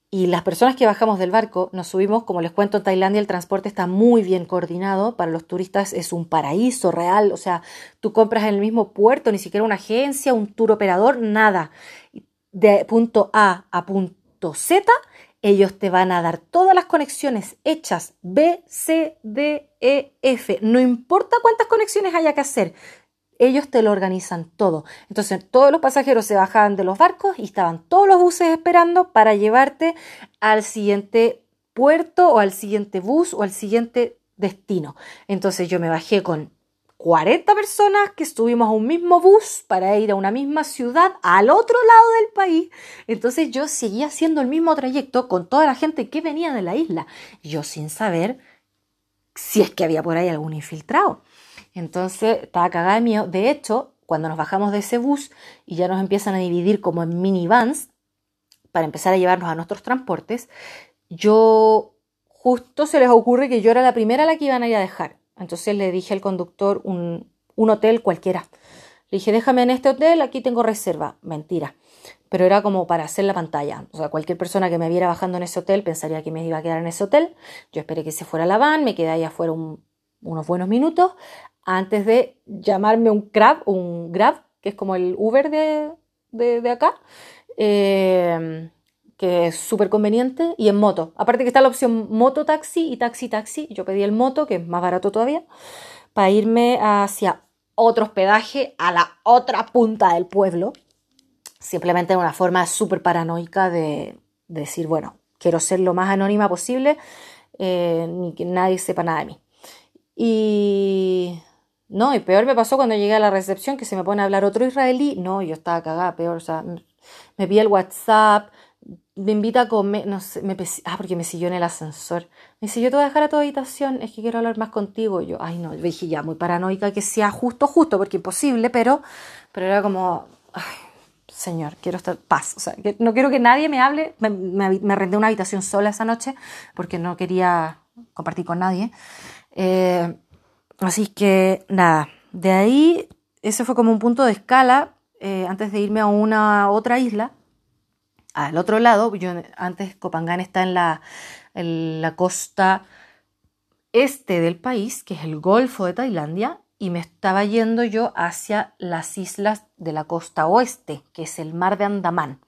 Y las personas que bajamos del barco nos subimos, como les cuento, en Tailandia el transporte está muy bien coordinado. Para los turistas es un paraíso real. O sea, tú compras en el mismo puerto, ni siquiera una agencia, un tour operador, nada. De punto A a punto Z, ellos te van a dar todas las conexiones hechas B, C, D, E, F. No importa cuántas conexiones haya que hacer ellos te lo organizan todo. Entonces todos los pasajeros se bajaban de los barcos y estaban todos los buses esperando para llevarte al siguiente puerto o al siguiente bus o al siguiente destino. Entonces yo me bajé con 40 personas que estuvimos a un mismo bus para ir a una misma ciudad al otro lado del país. Entonces yo seguía haciendo el mismo trayecto con toda la gente que venía de la isla, yo sin saber si es que había por ahí algún infiltrado. Entonces estaba cagada de miedo. De hecho, cuando nos bajamos de ese bus y ya nos empiezan a dividir como en minivans para empezar a llevarnos a nuestros transportes, yo justo se les ocurre que yo era la primera a la que iban a ir a dejar. Entonces le dije al conductor un, hotel cualquiera. Le dije, déjame en este hotel, aquí tengo reserva. Mentira. Pero era como para hacer la pantalla. O sea, cualquier persona que me viera bajando en ese hotel pensaría que me iba a quedar en ese hotel. Yo esperé que se fuera la van, me quedé ahí afuera unos buenos minutos antes de llamarme un Grab, un Grab, que es como el Uber de, de, acá, eh, que es súper conveniente, y en moto. Aparte que está la opción moto taxi y taxi taxi, yo pedí el moto, que es más barato todavía, para irme hacia otro hospedaje a la otra punta del pueblo. Simplemente una forma súper paranoica de, decir, bueno, quiero ser lo más anónima posible, eh, ni que nadie sepa nada de mí. Y no, y peor me pasó cuando llegué a la recepción que se me pone a hablar otro israelí. No, yo estaba cagada, peor. O sea, me vi el WhatsApp, me invita a comer, no sé, me ah, porque me siguió en el ascensor. Me dice, yo te voy a dejar a tu habitación, es que quiero hablar más contigo. yo, ay no, dije ya, muy paranoica que sea justo, justo, porque imposible, pero, pero era como, ay, señor, quiero estar paz. O sea, no quiero que nadie me hable. Me, me, una habitación sola esa noche porque no quería compartir con nadie. Eh, Así que nada, de ahí ese fue como un punto de escala eh, antes de irme a una otra isla. Al otro lado, yo antes Copangán está en la, en la costa este del país, que es el Golfo de Tailandia, y me estaba yendo yo hacia las islas de la costa oeste, que es el mar de Andamán.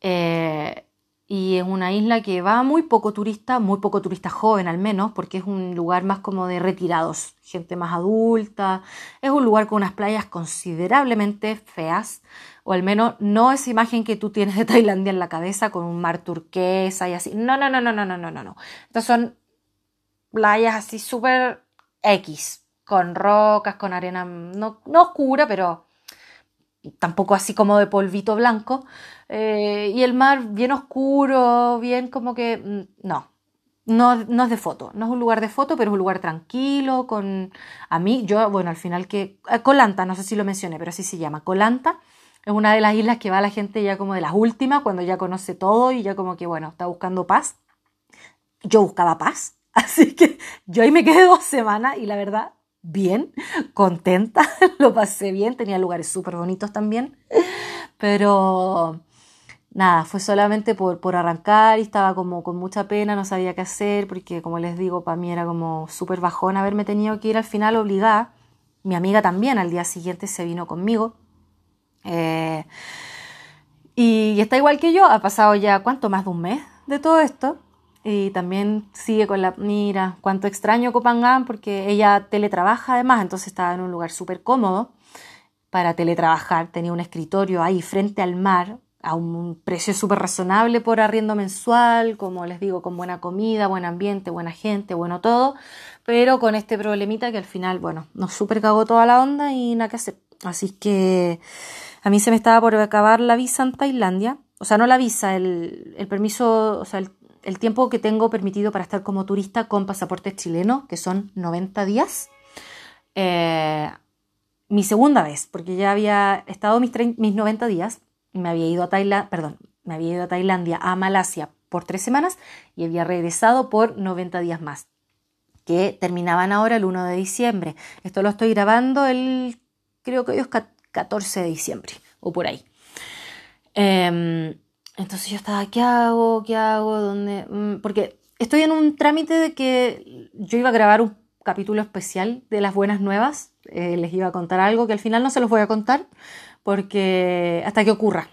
Eh, y es una isla que va muy poco turista, muy poco turista joven al menos, porque es un lugar más como de retirados, gente más adulta, es un lugar con unas playas considerablemente feas, o al menos no esa imagen que tú tienes de Tailandia en la cabeza con un mar turquesa y así. No, no, no, no, no, no, no, no. no Estas son playas así súper X, con rocas, con arena no, no oscura, pero tampoco así como de polvito blanco, eh, y el mar bien oscuro, bien como que mm, no, no, no, es de foto, no es un lugar de foto, pero es un lugar tranquilo, con a mí, yo, bueno, al final que, eh, Colanta, no sé si lo mencioné, pero así se llama, Colanta, es una de las islas que va la gente ya como de las últimas, cuando ya conoce todo y ya como que, bueno, está buscando paz. Yo buscaba paz, <laughs> así que yo ahí me quedé dos semanas y la verdad bien, <laughs> contenta, <laughs> lo pasé bien, tenía lugares súper bonitos también, pero nada, fue solamente por, por arrancar y estaba como con mucha pena, no sabía qué hacer, porque como les digo, para mí era como súper bajón haberme tenido que ir al final obligada. Mi amiga también al día siguiente se vino conmigo. Eh, y está igual que yo, ha pasado ya, ¿cuánto? Más de un mes de todo esto. Y también sigue con la, mira, cuánto extraño Copangán porque ella teletrabaja además, entonces estaba en un lugar súper cómodo para teletrabajar, tenía un escritorio ahí frente al mar, a un precio súper razonable por arriendo mensual, como les digo, con buena comida, buen ambiente, buena gente, bueno todo, pero con este problemita que al final, bueno, nos súper cagó toda la onda y nada que hacer. Así que a mí se me estaba por acabar la visa en Tailandia, o sea, no la visa, el, el permiso, o sea, el, el, tiempo que tengo permitido para estar como turista con pasaporte chileno, que son 90 días. Eh, mi segunda vez, porque ya había estado mis, mis 90 días, me había ido a Tailandia, perdón, me había ido a Tailandia, a Malasia por tres semanas y había regresado por 90 días más, que terminaban ahora el 1 de diciembre. Esto lo estoy grabando el, creo que hoy es 14 de diciembre, o por ahí. Eh, entonces yo estaba, ¿qué hago? ¿Qué hago? ¿Dónde? Mm, porque estoy en un trámite de que yo iba a grabar un capítulo especial de las buenas nuevas. Eh, les iba a contar algo que al final no se los voy a contar porque hasta que ocurra.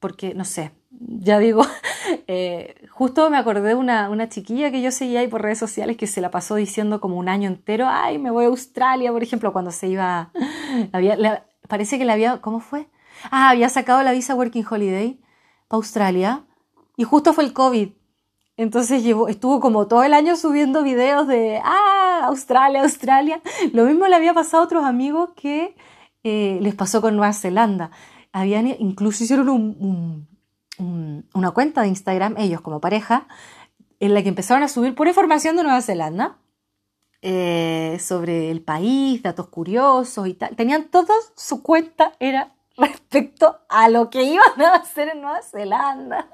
Porque no sé, ya digo, <laughs> eh, justo me acordé de una, una, chiquilla que yo seguía ahí por redes sociales que se la pasó diciendo como un año entero, ay, me voy a Australia, por ejemplo, cuando se iba, <laughs> había, parece que le había, ¿cómo fue? Ah, había sacado la visa Working Holiday para Australia y justo fue el COVID. Entonces estuvo como todo el año subiendo videos de, ah, Australia, Australia. Lo mismo le había pasado a otros amigos que eh, les pasó con Nueva Zelanda. Habían, incluso hicieron un, un, una cuenta de Instagram, ellos como pareja, en la que empezaron a subir pura información de Nueva Zelanda. Eh, sobre el país, datos curiosos y tal. Tenían toda su cuenta, era <laughs> respecto a lo que iban a hacer en Nueva Zelanda.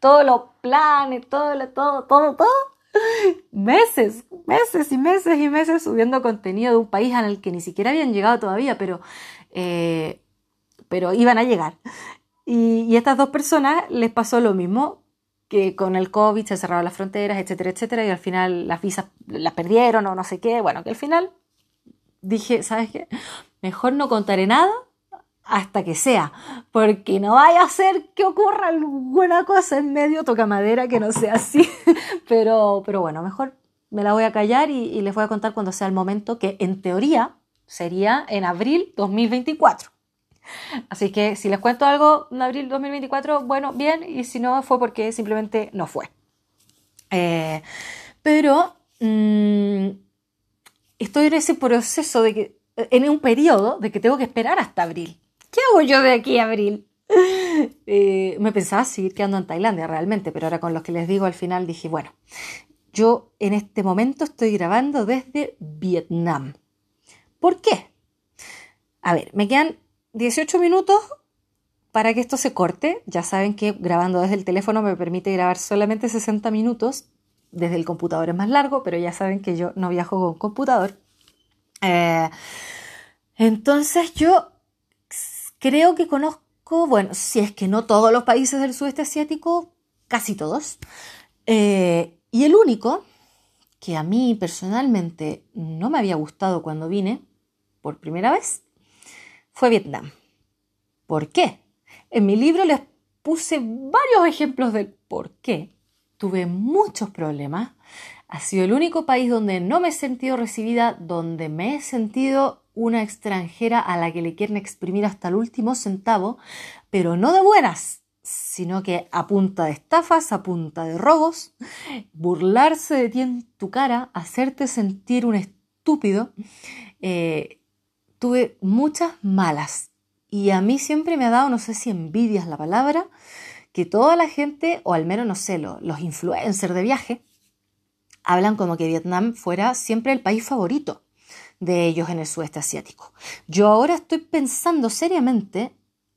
Todos los planes, todo, todo, todo, todo. Meses, meses y meses y meses subiendo contenido de un país al que ni siquiera habían llegado todavía, pero, eh, pero iban a llegar. Y, y a estas dos personas les pasó lo mismo, que con el COVID se cerraron las fronteras, etcétera, etcétera, y al final las visas las perdieron o no sé qué. Bueno, que al final dije, ¿sabes qué? Mejor no contaré nada hasta que sea, porque no vaya a ser que ocurra alguna cosa en medio, toca madera, que no sea así, <laughs> pero, pero bueno, mejor me la voy a callar y, les voy a contar cuando sea el momento, que en teoría sería en abril 2024. Así que si les cuento algo en abril 2024, bueno, bien, y si no fue porque simplemente no fue. Eh, pero mmm, estoy en ese proceso de que, en un periodo de que tengo que esperar hasta abril. ¿Qué hago yo de aquí abril? Eh, me pensaba seguir quedando en Tailandia realmente, pero ahora con los que les digo al final dije, bueno, yo en este momento estoy grabando desde Vietnam. ¿Por qué? A ver, me quedan 18 minutos para que esto se corte. Ya saben que grabando desde el teléfono me permite grabar solamente 60 minutos. Desde el computador es más largo, pero ya saben que yo no viajo con computador. Eh, entonces yo Creo que conozco, bueno, si es que no todos los países del sudeste asiático, casi todos. Eh, y el único que a mí personalmente no me había gustado cuando vine por primera vez fue Vietnam. ¿Por qué? En mi libro les puse varios ejemplos del por qué. Tuve muchos problemas. Ha sido el único país donde no me he sentido recibida, donde me he sentido una extranjera a la que le quieren exprimir hasta el último centavo, pero no de buenas, sino que a punta de estafas, a punta de robos, burlarse de ti en tu cara, hacerte sentir un estúpido. Eh, tuve muchas malas y a mí siempre me ha dado, no sé si envidia es la palabra, que toda la gente, o al menos no sé, los influencers de viaje, hablan como que Vietnam fuera siempre el país favorito de ellos en el sudeste asiático. Yo ahora estoy pensando seriamente,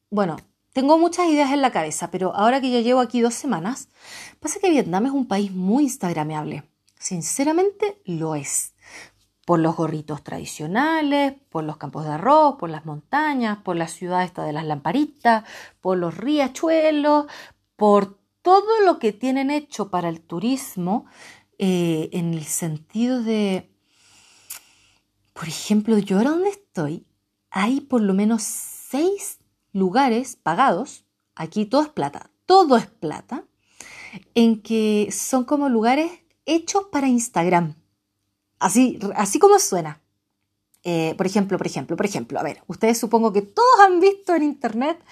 bueno, tengo muchas ideas en la cabeza, pero ahora que ya llevo aquí dos semanas, pasa que Vietnam es un país muy instagrameable. Sinceramente lo es. Por los gorritos tradicionales, por los campos de arroz, por las montañas, por la ciudad esta de las lamparitas, por los riachuelos, por todo lo que tienen hecho para el turismo eh, en el sentido de por ejemplo, yo ahora donde estoy, hay por lo menos seis lugares pagados, aquí todo es plata, todo es plata, en que son como lugares hechos para Instagram. Así, así como suena. Eh, por ejemplo, por ejemplo, por ejemplo, a ver, ustedes supongo que todos han visto en internet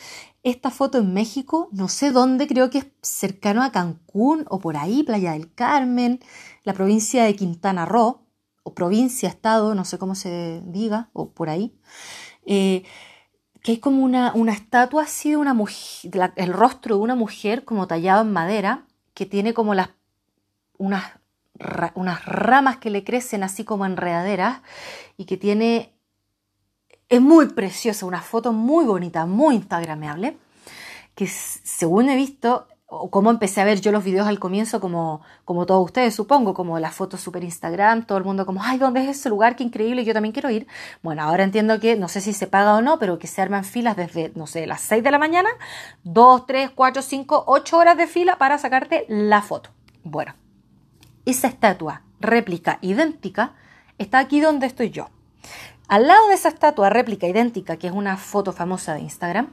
esta foto en México, no sé dónde, creo que es cercano a Cancún o por ahí, Playa del Carmen, la provincia de Quintana Roo, o provincia, estado, no sé cómo se diga, o por ahí, eh, que es como una, una, estatua así de una mujer, el rostro de una mujer como tallado en madera, que tiene como las, unas unas ramas que le crecen así como enredaderas y que tiene... Es muy preciosa, una foto muy bonita, muy instagrameable, que según he visto, o como empecé a ver yo los videos al comienzo, como, como todos ustedes supongo, como las fotos super Instagram, todo el mundo como, ay, ¿dónde es ese lugar? Qué increíble, yo también quiero ir. Bueno, ahora entiendo que no sé si se paga o no, pero que se arman filas desde, no sé, las 6 de la mañana, 2, 3, 4, 5, 8 horas de fila para sacarte la foto. Bueno, esa estatua réplica idéntica está aquí donde estoy yo. Al lado de esa estatua réplica idéntica, que es una foto famosa de Instagram,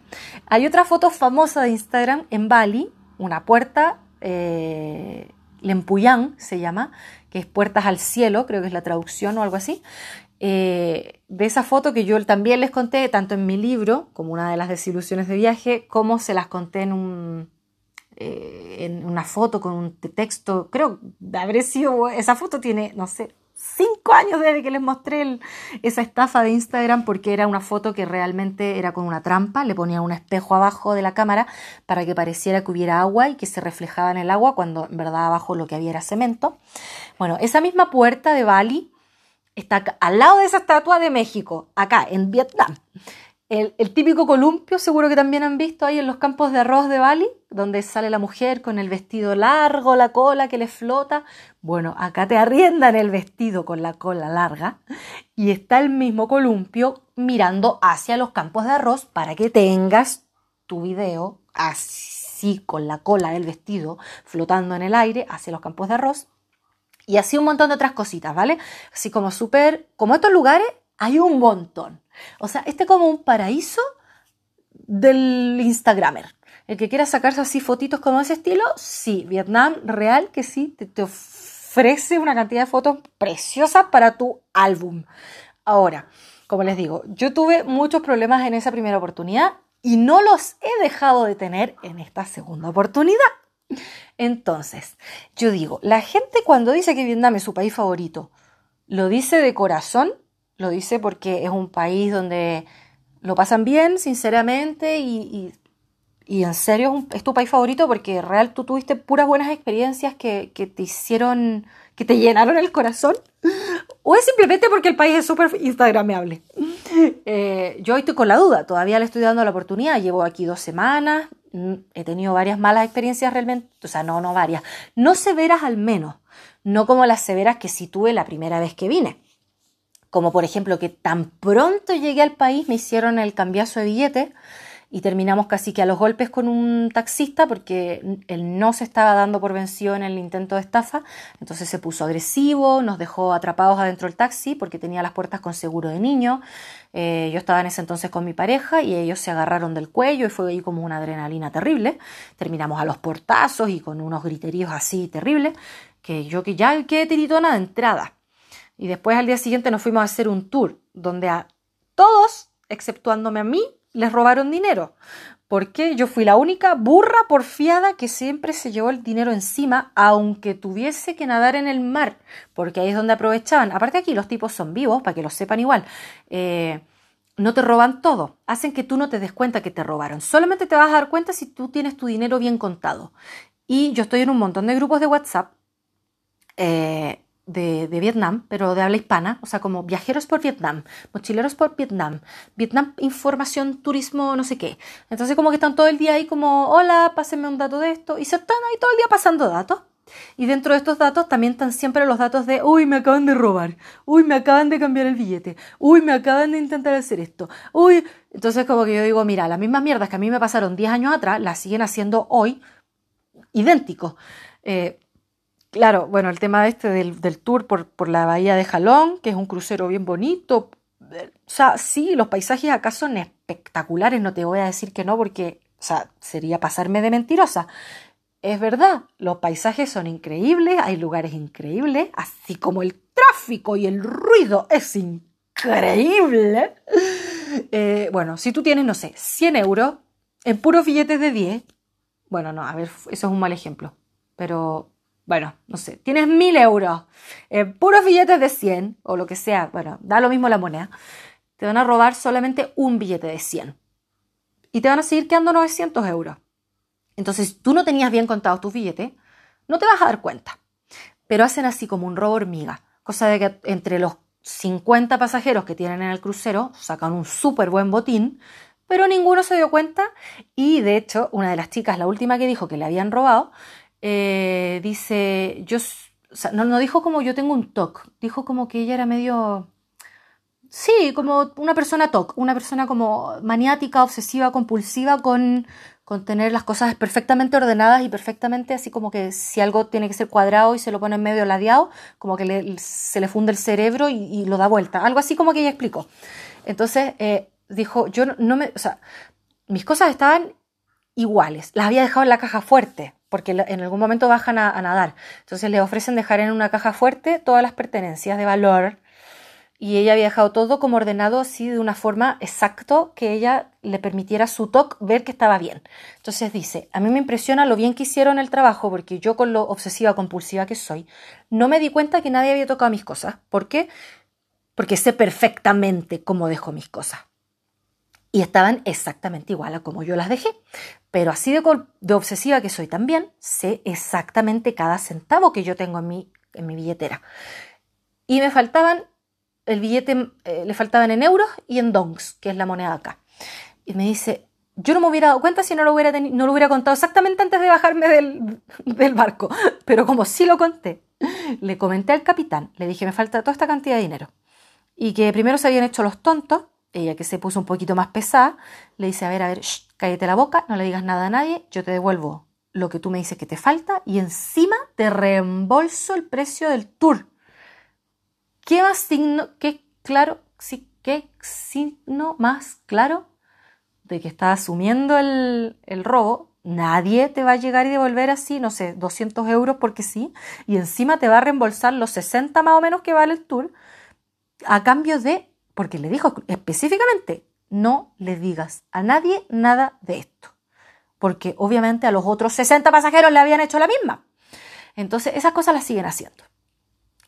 hay otra foto famosa de Instagram en Bali, una puerta, eh, Lempuyán se llama, que es puertas al cielo, creo que es la traducción o algo así. Eh, de esa foto que yo también les conté, tanto en mi libro, como una de las desilusiones de viaje, como se las conté en un, eh, en una foto con un texto, creo, habré sido, esa foto tiene, no sé, cinco años desde que les mostré esa estafa de Instagram porque era una foto que realmente era con una trampa, le ponía un espejo abajo de la cámara para que pareciera que hubiera agua y que se reflejaba en el agua cuando en verdad abajo lo que había era cemento. Bueno, esa misma puerta de Bali está al lado de esa estatua de México, acá en Vietnam. El, típico columpio, seguro que también han visto ahí en los campos de arroz de Bali, donde sale la mujer con el vestido largo, la cola que le flota. Bueno, acá te arriendan el vestido con la cola larga y está el mismo columpio mirando hacia los campos de arroz para que tengas tu video así con la cola del vestido flotando en el aire hacia los campos de arroz. Y así un montón de otras cositas, ¿vale? Así como súper, como estos lugares hay un montón. O sea, este es como un paraíso del Instagramer. El que quiera sacarse así fotitos como ese estilo, sí, Vietnam real que sí, te, ofrece una cantidad de fotos preciosas para tu álbum. Ahora, como les digo, yo tuve muchos problemas en esa primera oportunidad y no los he dejado de tener en esta segunda oportunidad. Entonces, yo digo, la gente cuando dice que Vietnam es su país favorito, lo dice de corazón lo dice porque es un país donde lo pasan bien, sinceramente, y, en serio es, tu país favorito porque real tú tuviste puras buenas experiencias que, te hicieron, que te llenaron el corazón. <laughs> O es simplemente porque el país es súper instagrameable. Eh, yo estoy con la duda, todavía le estoy dando la oportunidad, llevo aquí dos semanas, mm, he tenido varias malas experiencias realmente, o sea, no, no varias, no severas al menos, no como las severas que sí tuve la primera vez que vine como por ejemplo que tan pronto llegué al país me hicieron el cambiazo de billete y terminamos casi que a los golpes con un taxista porque él no se estaba dando por vencido en el intento de estafa, entonces se puso agresivo, nos dejó atrapados adentro del taxi porque tenía las puertas con seguro de niño, eh, yo estaba en ese entonces con mi pareja y ellos se agarraron del cuello y fue ahí como una adrenalina terrible, terminamos a los portazos y con unos griteríos así terribles, que yo que ya quedé tiritona de entrada. Y después al día siguiente nos fuimos a hacer un tour donde a todos, exceptuándome a mí, les robaron dinero. Porque yo fui la única burra porfiada que siempre se llevó el dinero encima, aunque tuviese que nadar en el mar, porque ahí es donde aprovechaban. Aparte aquí los tipos son vivos, para que lo sepan igual. Eh, no te roban todo, hacen que tú no te des cuenta que te robaron. Solamente te vas a dar cuenta si tú tienes tu dinero bien contado. Y yo estoy en un montón de grupos de WhatsApp. Eh, de, Vietnam, pero de habla hispana, o sea, como viajeros por Vietnam, mochileros por Vietnam, Vietnam información, turismo, no sé qué. Entonces como que están todo el día ahí como, hola, pásenme un dato de esto, y se están ahí todo el día pasando datos. Y dentro de estos datos también están siempre los datos de, uy, me acaban de robar, uy, me acaban de cambiar el billete, uy, me acaban de intentar hacer esto, uy. Entonces como que yo digo, mira, las mismas mierdas que a mí me pasaron 10 años atrás, las siguen haciendo hoy idénticos. Eh, Claro, bueno, el tema este del, del tour por, por, la bahía de Jalón, que es un crucero bien bonito. O sea, sí, los paisajes acá son espectaculares, no te voy a decir que no, porque, o sea, sería pasarme de mentirosa. Es verdad, los paisajes son increíbles, hay lugares increíbles, así como el tráfico y el ruido es increíble. Eh, bueno, si tú tienes, no sé, 100 euros en puros billetes de 10, bueno, no, a ver, eso es un mal ejemplo, pero bueno, no sé, tienes 1000 euros en puros billetes de 100 o lo que sea, bueno, da lo mismo la moneda, te van a robar solamente un billete de 100 y te van a seguir quedando 900 euros. Entonces, tú no tenías bien contados tus billetes, no te vas a dar cuenta. Pero hacen así como un robo hormiga, cosa de que entre los 50 pasajeros que tienen en el crucero sacan un súper buen botín, pero ninguno se dio cuenta y de hecho una de las chicas, la última que dijo que le habían robado, eh, dice, yo, no, no dijo como yo tengo un TOC, dijo como que ella era medio Sí, como una persona TOC, una persona como maniática, obsesiva, compulsiva con, con tener las cosas perfectamente ordenadas y perfectamente así como que si algo tiene que ser cuadrado y se lo pone en medio ladeado, como que se le funde el cerebro y, lo da vuelta. Algo así como que ella explicó. Entonces eh, dijo, yo no, me, o sea, mis cosas estaban iguales, las había dejado en la caja fuerte, porque en algún momento bajan a, nadar. Entonces le ofrecen dejar en una caja fuerte todas las pertenencias de valor y ella había dejado todo como ordenado así de una forma exacto que ella le permitiera su TOC ver que estaba bien. Entonces dice, a mí me impresiona lo bien que hicieron el trabajo porque yo con lo obsesiva compulsiva que soy, no me di cuenta que nadie había tocado mis cosas. ¿Por qué? Porque sé perfectamente cómo dejo mis cosas. Y estaban exactamente igual a como yo las dejé. Pero así de, de obsesiva que soy también, sé exactamente cada centavo que yo tengo en mi, en mi billetera. Y me faltaban el billete eh, le faltaban en euros y en dongs, que es la moneda acá. Y me dice, yo no me hubiera dado cuenta si no lo hubiera, no lo hubiera contado exactamente antes de bajarme del, del, barco, <laughs> pero como sí lo conté, le comenté al capitán, le dije, me falta toda esta cantidad de dinero. Y que primero se habían hecho los tontos, ella que se puso un poquito más pesada, le dice, a ver, a ver, cállate la boca, no le digas nada a nadie, yo te devuelvo lo que tú me dices que te falta y encima te reembolso el precio del tour. ¿Qué más signo, qué claro, sí, qué signo más claro de que estás asumiendo el, el robo? Nadie te va a llegar y devolver así, no sé, 200 euros porque sí, y encima te va a reembolsar los 60 más o menos que vale el tour, a cambio de, porque le dijo específicamente, no le digas a nadie nada de esto, porque obviamente a los otros 60 pasajeros le habían hecho la misma. Entonces, esas cosas las siguen haciendo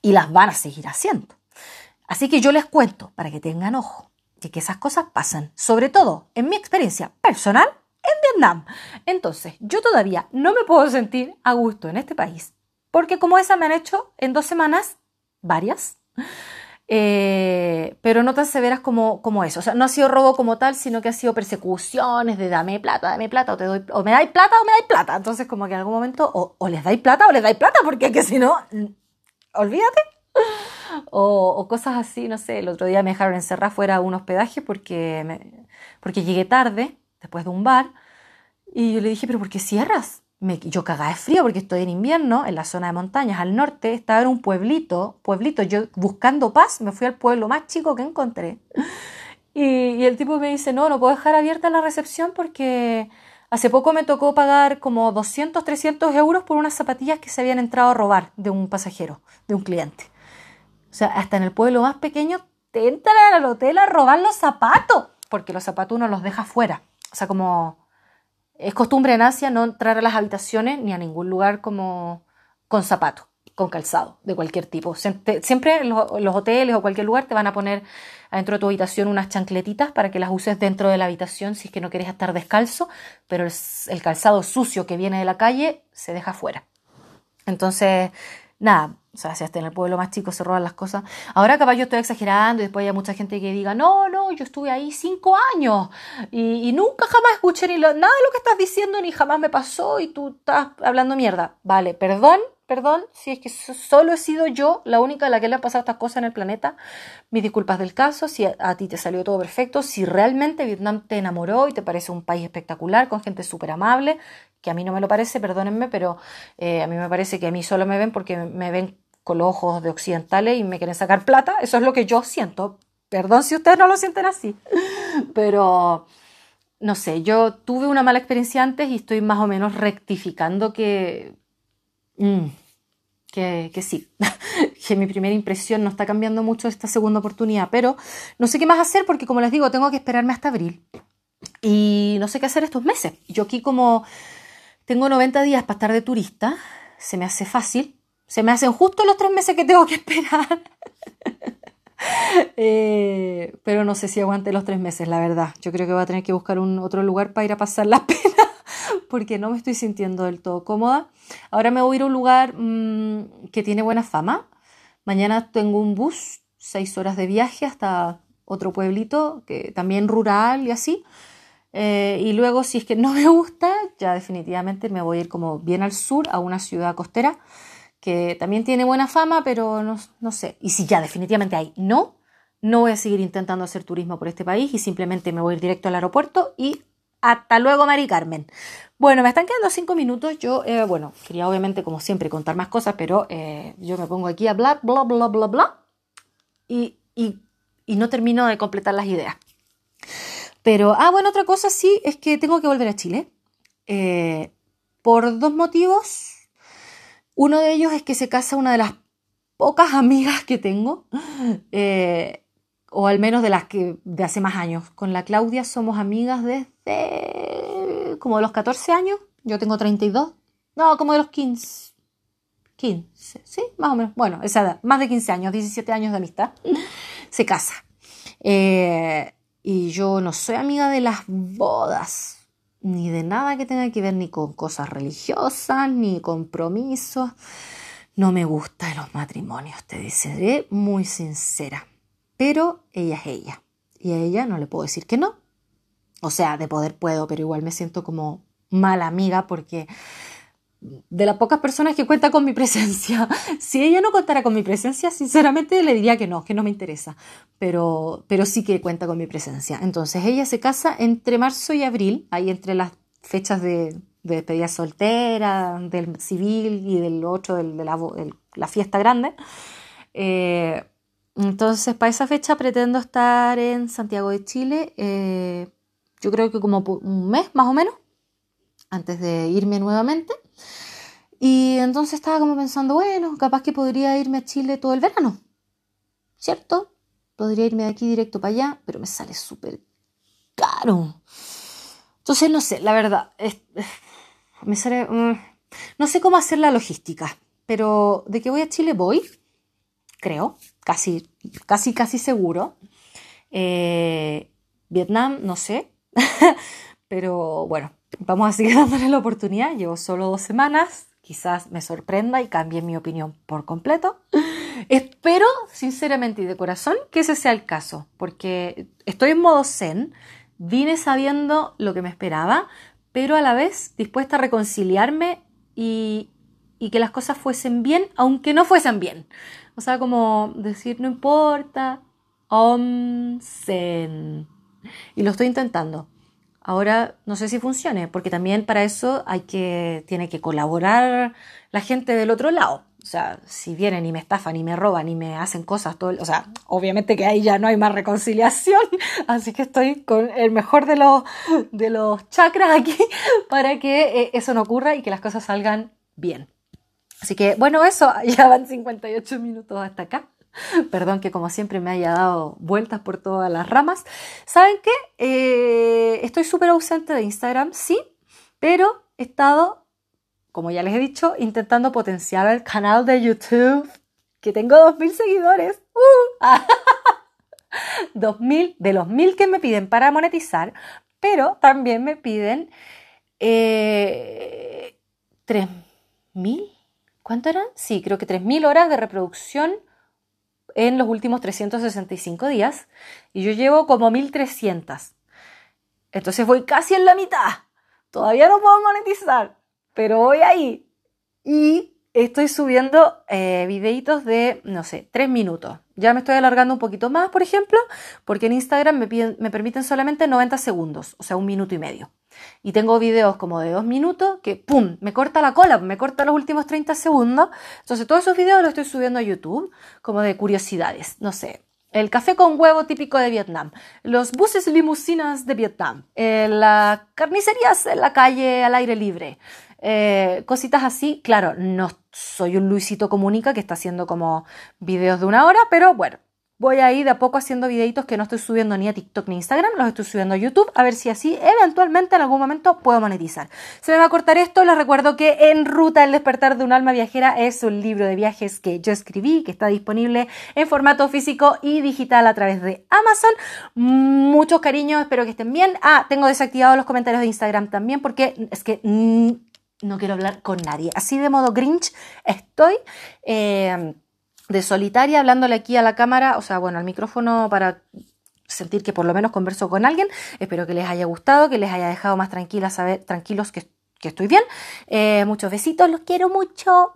y las van a seguir haciendo. Así que yo les cuento para que tengan ojo de que esas cosas pasan, sobre todo en mi experiencia personal en Vietnam. Entonces, yo todavía no me puedo sentir a gusto en este país, porque como esa me han hecho en dos semanas, varias, eh, pero no tan severas como, como eso. O sea, no ha sido robo como tal, sino que ha sido persecuciones de dame plata, dame plata, o, te doy, o me dais plata o me dais plata. Entonces, como que en algún momento o, les dais plata o les dais plata, porque es que si no, olvídate. <laughs> O, cosas así, no sé, el otro día me dejaron encerrar fuera a un hospedaje porque, porque llegué tarde, después de un bar, y yo le dije, pero ¿por qué cierras? Yo cagaba de frío porque estoy en invierno, en la zona de montañas, al norte, estaba en un pueblito, pueblito, yo buscando paz, me fui al pueblo más chico que encontré. <laughs> Y, y el tipo me dice, no, no puedo dejar abierta la recepción porque Hace poco me tocó pagar como 200, 300 euros por unas zapatillas que se habían entrado a robar de un pasajero, de un cliente. O sea, hasta en el pueblo más pequeño te entran al hotel a robar los zapatos, porque los zapatos uno los deja fuera. O sea, como es costumbre en Asia no entrar a las habitaciones ni a ningún lugar como con zapatos con calzado de cualquier tipo. Siempre los, hoteles o cualquier lugar te van a poner adentro de tu habitación unas chancletitas para que las uses dentro de la habitación si es que no quieres estar descalzo, pero el, calzado sucio que viene de la calle se deja fuera. Entonces, nada, o sea, si hasta en el pueblo más chico se roban las cosas. Ahora capaz yo estoy exagerando y después hay mucha gente que diga, no, no, yo estuve ahí cinco años y, nunca jamás escuché ni nada de lo que estás diciendo ni jamás me pasó y tú estás hablando mierda. Vale, perdón, perdón, si es que solo he sido yo la única a la que le han pasado estas cosas en el planeta. Mis disculpas del caso, si a, ti te salió todo perfecto, si realmente Vietnam te enamoró y te parece un país espectacular, con gente súper amable, que a mí no me lo parece, perdónenme, pero eh, a mí me parece que a mí solo me ven porque me ven con los ojos de occidentales y me quieren sacar plata, eso es lo que yo siento. Perdón si ustedes no lo sienten así, pero no sé, yo tuve una mala experiencia antes y estoy más o menos rectificando que... Mm, que, sí, <laughs> que mi primera impresión no está cambiando mucho esta segunda oportunidad, pero no sé qué más hacer porque como les digo, tengo que esperarme hasta abril y no sé qué hacer estos meses. Yo aquí como tengo 90 días para estar de turista, se me hace fácil, se me hacen justo los tres meses que tengo que <laughs> esperar. <laughs> Eh, pero no sé si aguante los tres meses, la verdad. Yo creo que voy a tener que buscar un otro lugar para ir a pasar la pena porque no me estoy sintiendo del todo cómoda. Ahora me voy a ir a un lugar mmm, que tiene buena fama. Mañana tengo un bus, seis horas de viaje hasta otro pueblito, que también rural y así. Eh, y luego, si es que no <laughs> me gusta, ya definitivamente me voy a ir como bien al sur, a una ciudad costera, que también tiene buena fama, pero no, no sé. Y si ya definitivamente hay no, no voy a seguir intentando hacer turismo por este país y simplemente me voy a ir directo al aeropuerto y hasta luego, Mari Carmen. Bueno, me están quedando cinco minutos. Yo, eh, bueno, quería obviamente, como siempre, contar más cosas, pero eh, yo me pongo aquí a bla, bla, bla, bla, bla, y, y, y no termino de completar las ideas. Pero, ah, bueno, otra cosa sí es que tengo que volver a Chile. Eh, por dos motivos. Uno de ellos es que se casa una de las pocas amigas que tengo, <laughs> eh, o al menos de las que de hace más años. Con la Claudia somos amigas desde como de los 14 años. Yo tengo 32. No, como de los 15. 15, sí, más o menos. Bueno, esa edad, más de 15 años, 17 años de amistad. <laughs> Se casa. Eh, y yo no soy amiga de las bodas, ni de nada que tenga que ver ni con cosas religiosas, ni compromisos. No me gustan los matrimonios, te seré muy sincera. Pero ella es ella. Y a ella no le puedo decir que no. O sea, de poder puedo, pero igual me siento como mala amiga porque de las pocas personas que cuenta con mi presencia. <laughs> Si ella no contara con mi presencia, sinceramente le diría que no, que no me interesa, pero, pero sí que cuenta con mi presencia. Entonces ella se casa entre marzo y abril, ahí entre las fechas de, de despedida soltera, del civil y del otro, de la, la, fiesta grande. Eh, entonces, para esa fecha pretendo estar en Santiago de Chile, eh, yo creo que como un mes más o menos, antes de irme nuevamente. Y entonces estaba como pensando, bueno, capaz que podría irme a Chile todo el verano, ¿cierto? Podría irme de aquí directo para allá, pero me sale súper caro. Entonces, no sé, la verdad, <sighs> me sale... Mm, no sé cómo hacer la logística, pero de que voy a Chile voy, creo, casi, casi, casi seguro. Eh, Vietnam, no sé, <laughs> pero bueno, vamos a seguir <laughs> dándole la oportunidad. Llevo solo dos semanas, quizás me sorprenda y cambie mi opinión por completo. Espero, sinceramente y de corazón, que ese sea el caso, porque estoy en modo zen, vine sabiendo lo que me esperaba, pero a la vez dispuesta a reconciliarme y, y que las cosas fuesen bien, aunque no fuesen bien. Sea, como decir, no importa, om zen. Y lo estoy intentando. Ahora no sé si funcione, porque también para eso hay que, tiene que colaborar la gente del otro lado. O sea, si vienen y me estafan y me roban y me hacen cosas, todo, o sea, obviamente que ahí ya no hay más reconciliación, <laughs> así que estoy con el mejor de los, de los chakras aquí <laughs> para que eh, eso no ocurra y que las cosas salgan bien. Así que, bueno, eso, <laughs> ya van 58 minutos hasta acá. Perdón que como siempre me haya dado vueltas por todas las ramas. ¿Saben qué? Eh, estoy súper ausente de Instagram, sí, pero he estado, como ya les he dicho, intentando potenciar el canal de YouTube, que tengo 2.000 seguidores. ¡Uh! <laughs> 2.000 de los 1.000 que me piden para monetizar, pero también me piden eh, 3.000. ¿Cuánto eran? Sí, creo que 3.000 horas de reproducción en los últimos 365 días y yo llevo como 1300. Entonces voy casi en la mitad. Todavía no puedo monetizar, pero voy ahí. Y estoy subiendo eh, videitos de, no sé, 3 minutos. Ya me estoy alargando un poquito más, por ejemplo, porque en Instagram me, me permiten solamente 90 segundos, o sea, un minuto y medio. Y tengo videos como de dos minutos que, ¡pum!, me corta la cola, me corta los últimos 30 segundos. Entonces, todos esos videos los estoy subiendo a YouTube, como de curiosidades, no sé. El café con huevo típico de Vietnam, los buses limusinas de Vietnam, eh, las carnicerías en la calle al aire libre, eh, cositas así. Claro, no soy un Luisito Comunica que está haciendo como videos de una hora, pero bueno, voy a ir de a poco haciendo videitos que no estoy subiendo ni a TikTok ni a Instagram, los estoy subiendo a YouTube, a ver si así eventualmente en algún momento puedo monetizar. Se me va a cortar esto, les recuerdo que En Ruta, el despertar de un alma viajera es un libro de viajes que yo escribí, que está disponible en formato físico y digital a través de Amazon. Muchos cariños, espero que estén bien. Ah, tengo desactivados los comentarios de Instagram también porque es que... No quiero hablar con nadie. Así de modo Grinch estoy. Eh, de solitaria, hablándole aquí a la cámara, o sea, bueno, al micrófono para sentir que por lo menos converso con alguien. Espero que les haya gustado, que les haya dejado más tranquilas, saber, tranquilos que, estoy bien. Eh, muchos besitos, los quiero mucho.